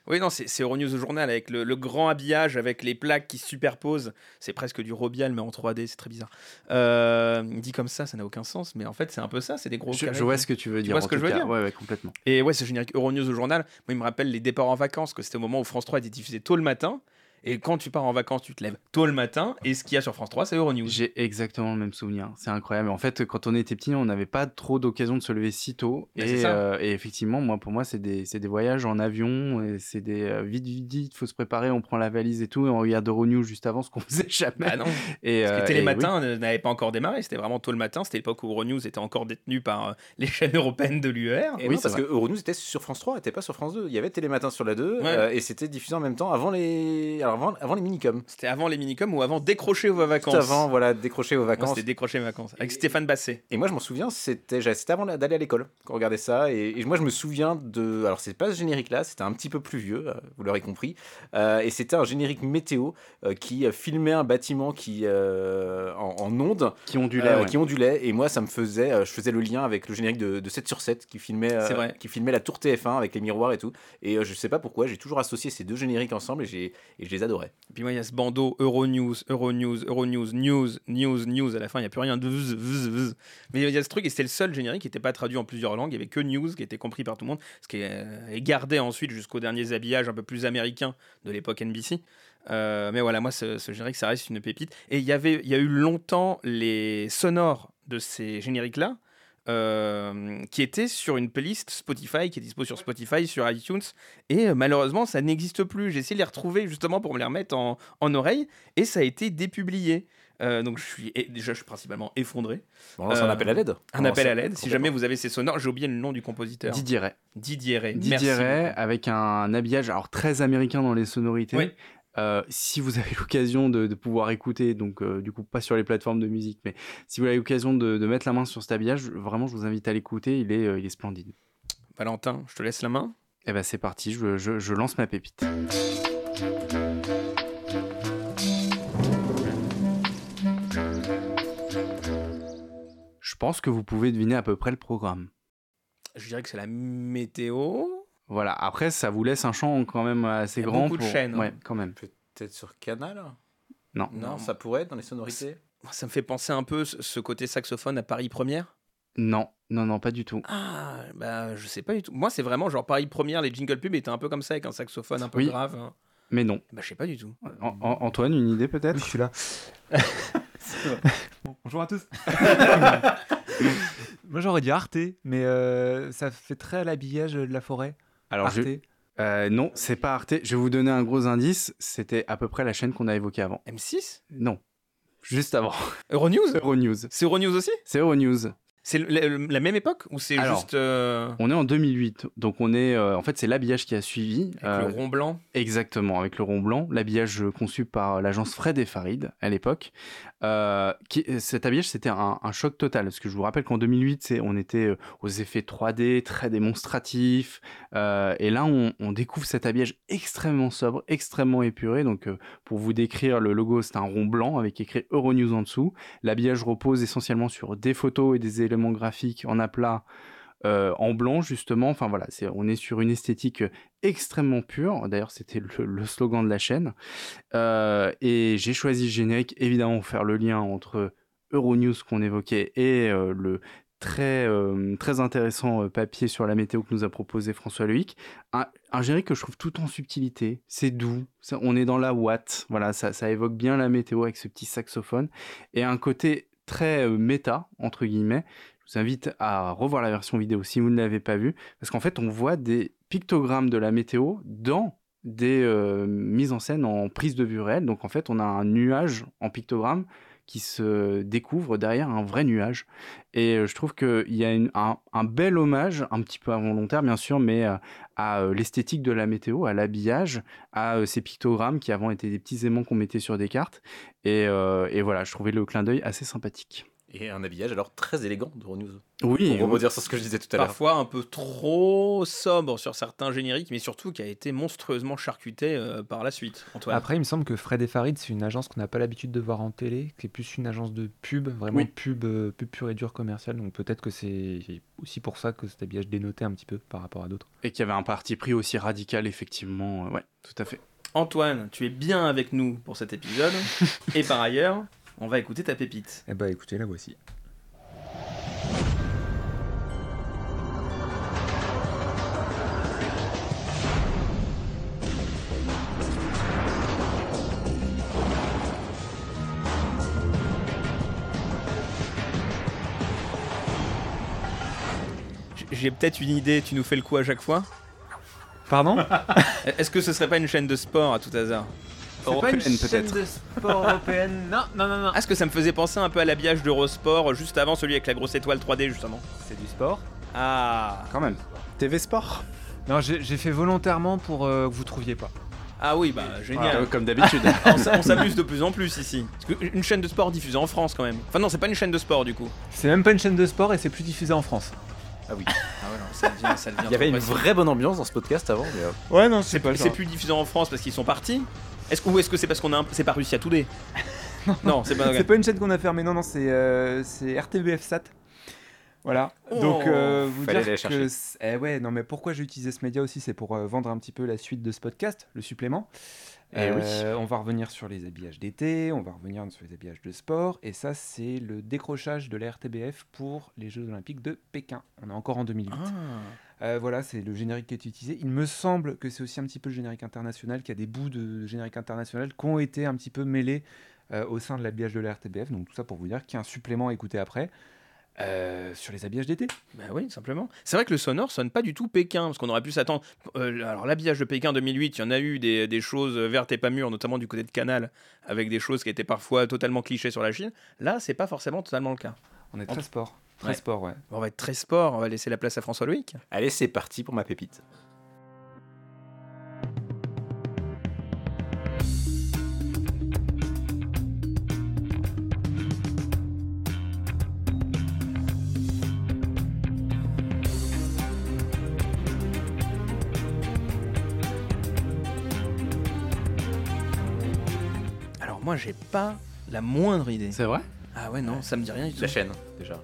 Oui, non, c'est Euronews le journal avec le, le grand habillage, avec les plaques qui se superposent. C'est presque du Robial, mais en 3D, c'est très bizarre. Euh, dit comme ça, ça n'a aucun sens, mais en fait, c'est un peu ça, c'est des gros Je, carrés. je vois ce que tu veux dire. vois ce que je veux cas. dire? Ouais, ouais, complètement. Et ouais, ce générique Euronews au journal, moi, il me rappelle les départs en vacances, que c'était au moment où France 3 était diffusé tôt le matin. Et quand tu pars en vacances, tu te lèves tôt le matin, et ce qu'il y a sur France 3, c'est Euronews. J'ai exactement le même souvenir. C'est incroyable. En fait, quand on était petit, on n'avait pas trop d'occasion de se lever si tôt. Et, ça. euh, et effectivement, moi, pour moi, c'est des, voyages en avion. C'est des euh, vite, vite, vite, faut se préparer. On prend la valise et tout. Et on regarde Euronews juste avant, ce qu'on faisait jamais. Bah non. Et, Parce euh, que et Télématin oui. euh, n'avait pas encore démarré, c'était vraiment tôt le matin, c'était l'époque où Euronews était encore détenu par euh, les chaînes européennes de l'UR. Non, parce que Euronews était sur France 3, était pas sur France 2. Il y avait Télématin sur la 2 Ouais. euh, et c'était diffusé en même temps avant les, alors avant, avant les minicums. C'était avant les minicums ou avant décrocher vos vacances. Tout avant, voilà, décrocher vos vacances. c'était décrocher mes vacances. Avec Stéphane Basset. Et moi, je m'en souviens, c'était avant d'aller à l'école qu'on regardait ça. Et, et moi, je me souviens de. Alors, c'est pas ce générique-là, c'était un petit peu plus vieux, euh, vous l'aurez compris. Euh, et c'était un générique météo euh, qui filmait un bâtiment qui euh, en, en ondes. Qui ondulait, euh, ouais. Qui ondulait. Et moi, ça me faisait. euh, je faisais le lien avec le générique de, de 7 sur 7 qui filmait, euh, vrai. qui filmait la tour TF1 avec les miroirs et tout. Et euh, je sais pas pourquoi, j'ai toujours associé ces deux génériques ensemble et, j'ai- et je les les. Et puis moi, il y a ce bandeau Euronews, Euronews, Euronews, News, News, News. À la fin, il n'y a plus rien de. Mais il y a ce truc, et c'était le seul générique qui n'était pas traduit en plusieurs langues. Il n'y avait que News qui était compris par tout le monde, ce qui est, est gardé ensuite jusqu'aux derniers habillages un peu plus américains de l'époque NBC. Euh, mais voilà, moi, ce, ce générique, ça reste une pépite. Et il y avait, il y a eu longtemps les sonores de ces génériques-là. Euh, qui étaient sur une playlist Spotify qui est dispo sur Spotify, sur iTunes et euh, malheureusement ça n'existe plus. J'ai essayé de les retrouver justement pour me les remettre en, en oreille et ça a été dépublié. Euh, donc je suis déjà je suis principalement effondré. Bon, là, c'est un appel à l'aide. Un appel à l'aide. Si jamais vous avez ces sonores, j'ai oublié le nom du compositeur. Didier Ray. Didier Ray. Didier Ray, avec un habillage alors très américain dans les sonorités. Oui. Euh, si vous avez l'occasion de, de pouvoir écouter, donc euh, du coup pas sur les plateformes de musique, mais si vous avez l'occasion de, de mettre la main sur cet habillage, vraiment je vous invite à l'écouter, il est, euh, il est splendide. Valentin, je te laisse la main. Et ben c'est parti, je, je- je lance ma pépite. Je pense que vous pouvez deviner à peu près le programme. Je dirais que c'est la météo. Voilà, après ça vous laisse un champ quand même assez grand. beaucoup de pour- chaînes, hein. Ouais, quand même. Peut-être sur Canal Non. Non, ça pourrait être dans les sonorités. Ça me fait penser un peu ce ce côté saxophone à Paris Première. Non, non, non, pas du tout. Ah, bah je sais pas du tout. Moi, c'est vraiment genre Paris Première, les jingle pubs étaient un peu comme ça avec un saxophone un peu Oui. grave. hein. Mais non. Bah je sais pas du tout. An- An- Antoine, une idée peut-être Oui, je suis là. Bon, bonjour à tous. Moi j'aurais dit Arte, mais euh, ça fait très à l'habillage de la forêt. Alors, Arte. je- Euh, non, c'est pas Arte. Je vais vous donner un gros indice. C'était à peu près la chaîne qu'on a évoquée avant. M6 Non. Juste avant. Euronews? Euronews. C'est Euronews aussi? C'est Euronews. C'est la, même époque ou c'est juste euh, On est en 2008, donc on est, euh, en fait, c'est l'habillage qui a suivi. avec euh, le rond blanc Exactement, avec le rond blanc, l'habillage conçu par l'agence Fred et Farid à l'époque. Euh, cet habillage, c'était un, un choc total, parce que je vous rappelle qu'en 2008, c'est- on était euh, aux effets 3D, très démonstratifs, euh, et là, on, on découvre cet habillage extrêmement sobre, extrêmement épuré. Donc, euh, pour vous décrire, le logo, c'est un rond blanc avec écrit Euronews en dessous. L'habillage repose essentiellement sur des photos et des éléments graphiques en aplat euh, en blanc justement. Enfin voilà, c'est, on est sur une esthétique euh, extrêmement pure. D'ailleurs, c'était le, slogan de la chaîne. Euh, et j'ai choisi générique, évidemment, pour faire le lien entre Euronews qu'on évoquait et le très, très intéressant papier sur la météo que nous a proposé François Loïc. Un, un générique que je trouve tout en subtilité. C'est doux. Ça- on est dans la Watt. Voilà, ça, ça évoque bien la météo avec ce petit saxophone. Et un côté très méta, entre guillemets. Je vous invite à revoir la version vidéo si vous ne l'avez pas vue, parce qu'en fait, on voit des pictogrammes de la météo dans des mises en scène en prise de vue réelle. Donc en fait, on a un nuage en pictogramme qui se découvre derrière un vrai nuage. Et je trouve qu'il y a un, un bel hommage, un petit peu involontaire bien sûr, mais à euh, l'esthétique de la météo, à l'habillage, à euh, ces pictogrammes qui avant étaient des petits aimants qu'on mettait sur des cartes. Et, euh, et voilà, je trouvais le clin d'œil assez sympathique. Et un habillage alors très élégant d'Euronews. Oui, Pour oui. rebondir sur ce que je disais tout à l'heure. Parfois un peu trop sobre sur certains génériques, mais surtout qui a été monstrueusement charcuté euh, par la suite. Antoine. Après, il me semble que Fred et Farid, c'est une agence qu'on n'a pas l'habitude de voir en télé, qui est plus une agence de pub, vraiment Oui. pub, euh, pub pure et dure commerciale. Donc peut-être que c'est aussi pour ça que cet habillage dénotait un petit peu par rapport à d'autres. Et qu'il y avait un parti pris aussi radical, effectivement. euh, ouais, tout à fait. Antoine, tu es bien avec nous pour cet épisode. et par ailleurs, on va écouter ta pépite. Eh bah écoutez, la voici. J'ai peut-être une idée, tu nous fais le coup à chaque fois? Pardon? Est-ce que ce serait pas une chaîne de sport à tout hasard? Européenne, peut-être. de sport européenne. Non, non, non, non. Ah, Est-ce que ça me faisait penser un peu à l'habillage d'Eurosport juste avant celui avec la grosse étoile 3D justement C'est du sport. Ah Quand même. TV Sport Non, j'ai j'ai fait volontairement pour euh, que vous trouviez pas. Ah oui, bah génial. Euh, Comme d'habitude. on s- on s'amuse de plus en plus ici. Parce que une chaîne de sport diffusée en France quand même. Enfin non, c'est pas une chaîne de sport du coup. C'est même pas une chaîne de sport et c'est plus diffusé en France. Ah oui. Ah ouais, non, ça devient, ça devient Il y avait trop une facile. vraie bonne ambiance dans ce podcast avant. Mais, euh, Ouais, non, C'est c'est plus diffusé en France parce qu'ils sont partis est-ce que, Ou est-ce que c'est parce qu'on a un... c'est pas Russia Today Non, c'est pas. C'est pas une chaîne qu'on a fermée, non, non, c'est euh, c'est RTBF Sat. Voilà. Oh, Donc, euh, vous fallait dire aller chercher. que. c'est- Eh ouais, non, mais pourquoi j'ai utilisé ce média aussi? C'est pour euh, vendre un petit peu la suite de ce podcast, le supplément. Eh oui. Euh, On va revenir sur les habillages d'été, on va revenir sur les habillages de sport, et ça, c'est le décrochage de la RTBF pour les Jeux Olympiques de Pékin. On est encore en 2008. Ah. Euh, voilà, c'est le générique qui est utilisé. Il me semble que c'est aussi un petit peu le générique international, qu'il y a des bouts de générique international qui ont été un petit peu mêlés euh, au sein de l'habillage de la RTBF. Donc tout ça pour vous dire qu'il y a un supplément à écouter après euh, sur les habillages d'été. Bah oui, simplement. C'est vrai que le sonore sonne pas du tout Pékin, parce qu'on aurait pu s'attendre. euh, alors, l'habillage de Pékin 2008, il y en a eu des, des choses vertes et pas mûres, notamment du côté de Canal, avec des choses qui étaient parfois totalement clichés sur la Chine. Là, c'est pas forcément totalement le cas. On est très En- sport. Très Ouais. sport, ouais. On va être très sport, on va laisser la place à François Loïc. Allez, c'est parti pour ma pépite. Alors, moi, j'ai pas la moindre idée. C'est vrai? Ah ouais, non, ça me dit rien du tout. La chaîne, déjà.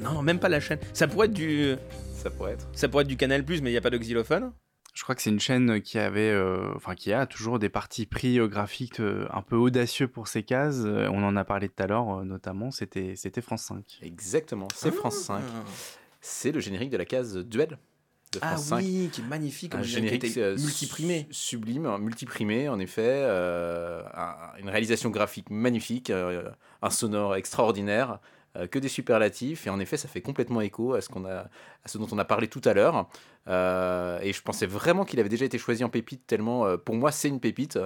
Non, non, même pas la chaîne. Ça pourrait être du. Ça pourrait être. Ça pourrait être du Canal, mais il n'y a pas de xylophone. Je crois que c'est une chaîne qui avait, euh, enfin qui a toujours des partis pris graphiques euh, un peu audacieux pour ses cases. Euh, on en a parlé tout à l'heure, euh, notamment. C'était, c'était France 5. Exactement, c'est France 5. C'est le générique de la case Duel de Ah France 5. oui, qui est magnifique, Un générique générique euh, multiprimé. su- Sublime, hein, multiprimé, en effet. euh, un- une réalisation graphique magnifique, euh, un sonore extraordinaire. euh, que des superlatifs et en effet ça fait complètement écho à ce qu'on a à ce dont on a parlé tout à l'heure Euh, et je pensais vraiment qu'il avait déjà été choisi en pépite tellement euh, pour moi c'est une pépite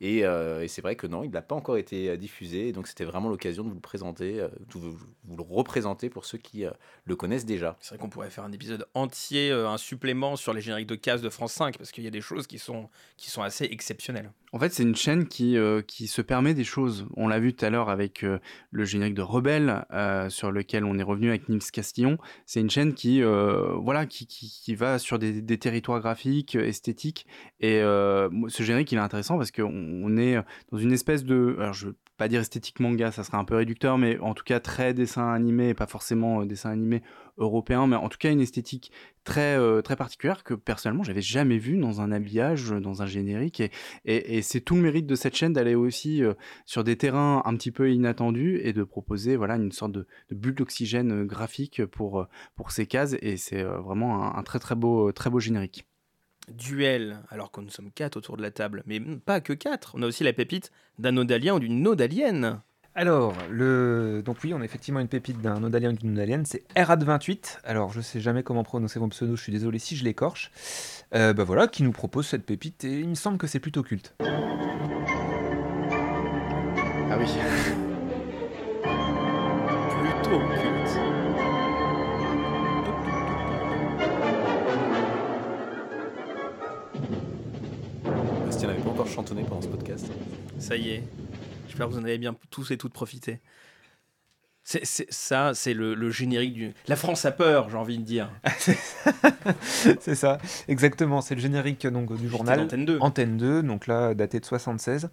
et, euh, et c'est vrai que non il n'a pas encore été diffusé donc c'était vraiment l'occasion de vous le présenter de vous, vous le représenter pour ceux qui euh, le connaissent déjà C'est vrai qu'on pourrait faire un épisode entier, euh, un supplément sur les génériques de cases de France 5, parce qu'il y a des choses qui sont, qui sont assez exceptionnelles. En fait, c'est une chaîne qui, euh, qui se permet des choses. On l'a vu tout à l'heure avec euh, le générique de Rebelle, euh, sur lequel on est revenu avec Nils Castillon. C'est une chaîne qui, euh, voilà, qui, qui, qui va sur des, des territoires graphiques, euh, esthétiques. Et euh, ce générique, il est intéressant parce qu'on on est dans une espèce de... Alors, je pas dire esthétique manga, ça serait un peu réducteur, mais en tout cas très dessin animé, pas forcément euh, dessin animé européen, mais en tout cas une esthétique très, euh, très particulière que personnellement j'avais jamais vue dans un habillage, euh, dans un générique. Et, c'est tout le mérite de cette chaîne d'aller aussi sur des terrains un petit peu inattendus et de proposer voilà, une sorte de, bulle d'oxygène graphique pour, pour ces cases. Et c'est vraiment un, un très très beau, très beau générique. Duel, alors que nous sommes quatre autour de la table, mais pas que quatre. On a aussi la pépite d'un odalien ou d'une odalienne. Alors, le... donc oui, on a effectivement une pépite d'un odalien ou d'une odalienne, c'est Erad28. Alors, je sais jamais comment prononcer mon pseudo, je suis désolé si je l'écorche. Euh, bah voilà, qui nous propose cette pépite, et il me semble que c'est plutôt culte. Ah oui. Chantonné pendant ce podcast Ça y est. J'espère que vous en avez bien tous et toutes profité. C'est, c'est- ça, c'est le, le générique du. La France a peur, j'ai envie de dire. c'est ça, exactement, c'est le générique donc, du journal. d'Antenne 2. Antenne 2, donc là, daté de 76.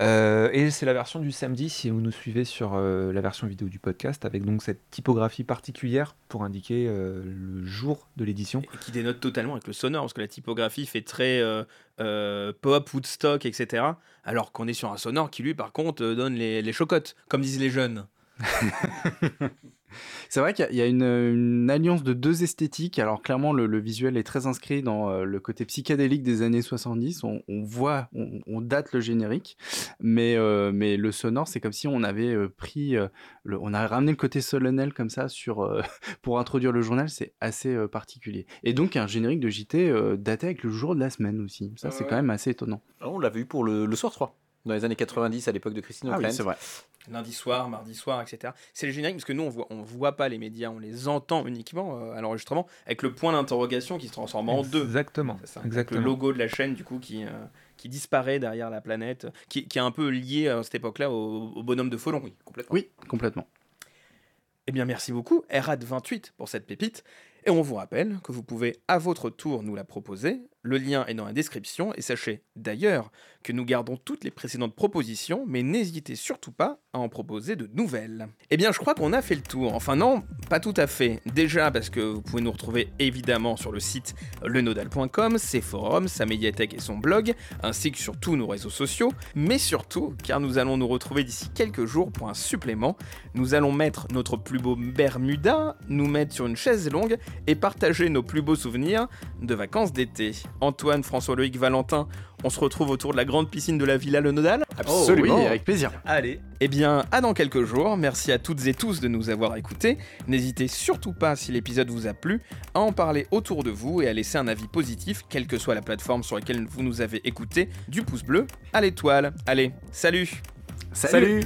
Euh, et c'est la version du samedi, si vous nous suivez sur euh, la version vidéo du podcast, avec donc cette typographie particulière pour indiquer euh, le jour de l'édition. Et qui dénote totalement avec le sonore, parce que la typographie fait très pop, Woodstock, etc. Alors qu'on est sur un sonore qui, lui, par contre, donne les, les chocottes, comme disent les jeunes. C'est vrai qu'il y a- une, une alliance de deux esthétiques. Alors clairement, le, le visuel est très inscrit dans euh, le côté psychédélique des années 70. On, on voit, on, on date le générique, mais, euh, mais le sonore, c'est comme si on avait euh, pris, le- on a ramené le côté solennel comme ça sur, pour introduire le journal. C'est assez particulier. Et donc un générique de JT daté avec le jour de la semaine aussi. Ça, c'est Ouais. quand même assez étonnant. Alors, on l'avait eu pour le, le soir 3 dans les années 90 à l'époque de Christine Ah oui, O'Krent. c'est vrai. Lundi soir, mardi soir, etc. C'est le générique parce que nous, on voit, on voit pas les médias, on les entend uniquement euh, à l'enregistrement, avec le point d'interrogation qui se transforme en deux. Exactement, C'est ça, avec exactement. Le logo de la chaîne, du coup, qui, euh, qui disparaît derrière la planète, qui, qui est un peu lié à cette époque-là au, au bonhomme de Folon. Oui, complètement. Oui, complètement. Eh bien, merci beaucoup, Erad28, pour cette pépite. Et on vous rappelle que vous pouvez à votre tour nous la proposer. Le lien est dans la description et sachez d'ailleurs que nous gardons toutes les précédentes propositions, mais n'hésitez surtout pas à en proposer de nouvelles. Eh bien, je crois qu'on a fait le tour. Enfin non, pas tout à fait. Déjà parce que vous pouvez nous retrouver évidemment sur le site lenodal.com, ses forums, sa médiathèque et son blog, ainsi que sur tous nos réseaux sociaux, mais surtout car nous allons nous retrouver d'ici quelques jours pour un supplément. Nous allons mettre notre plus beau Bermuda, nous mettre sur une chaise longue et partager nos plus beaux souvenirs de vacances d'été. Antoine, François-Loïc, Valentin, on se retrouve autour de la grande piscine de la Villa Le Nodal Absolument. oui, avec plaisir. Allez. Eh bien, à dans quelques jours. Merci à toutes et tous de nous avoir écoutés. N'hésitez surtout pas, si l'épisode vous a plu, à en parler autour de vous et à laisser un avis positif, quelle que soit la plateforme sur laquelle vous nous avez écoutés, du pouce bleu à l'étoile. Allez, salut Salut. salut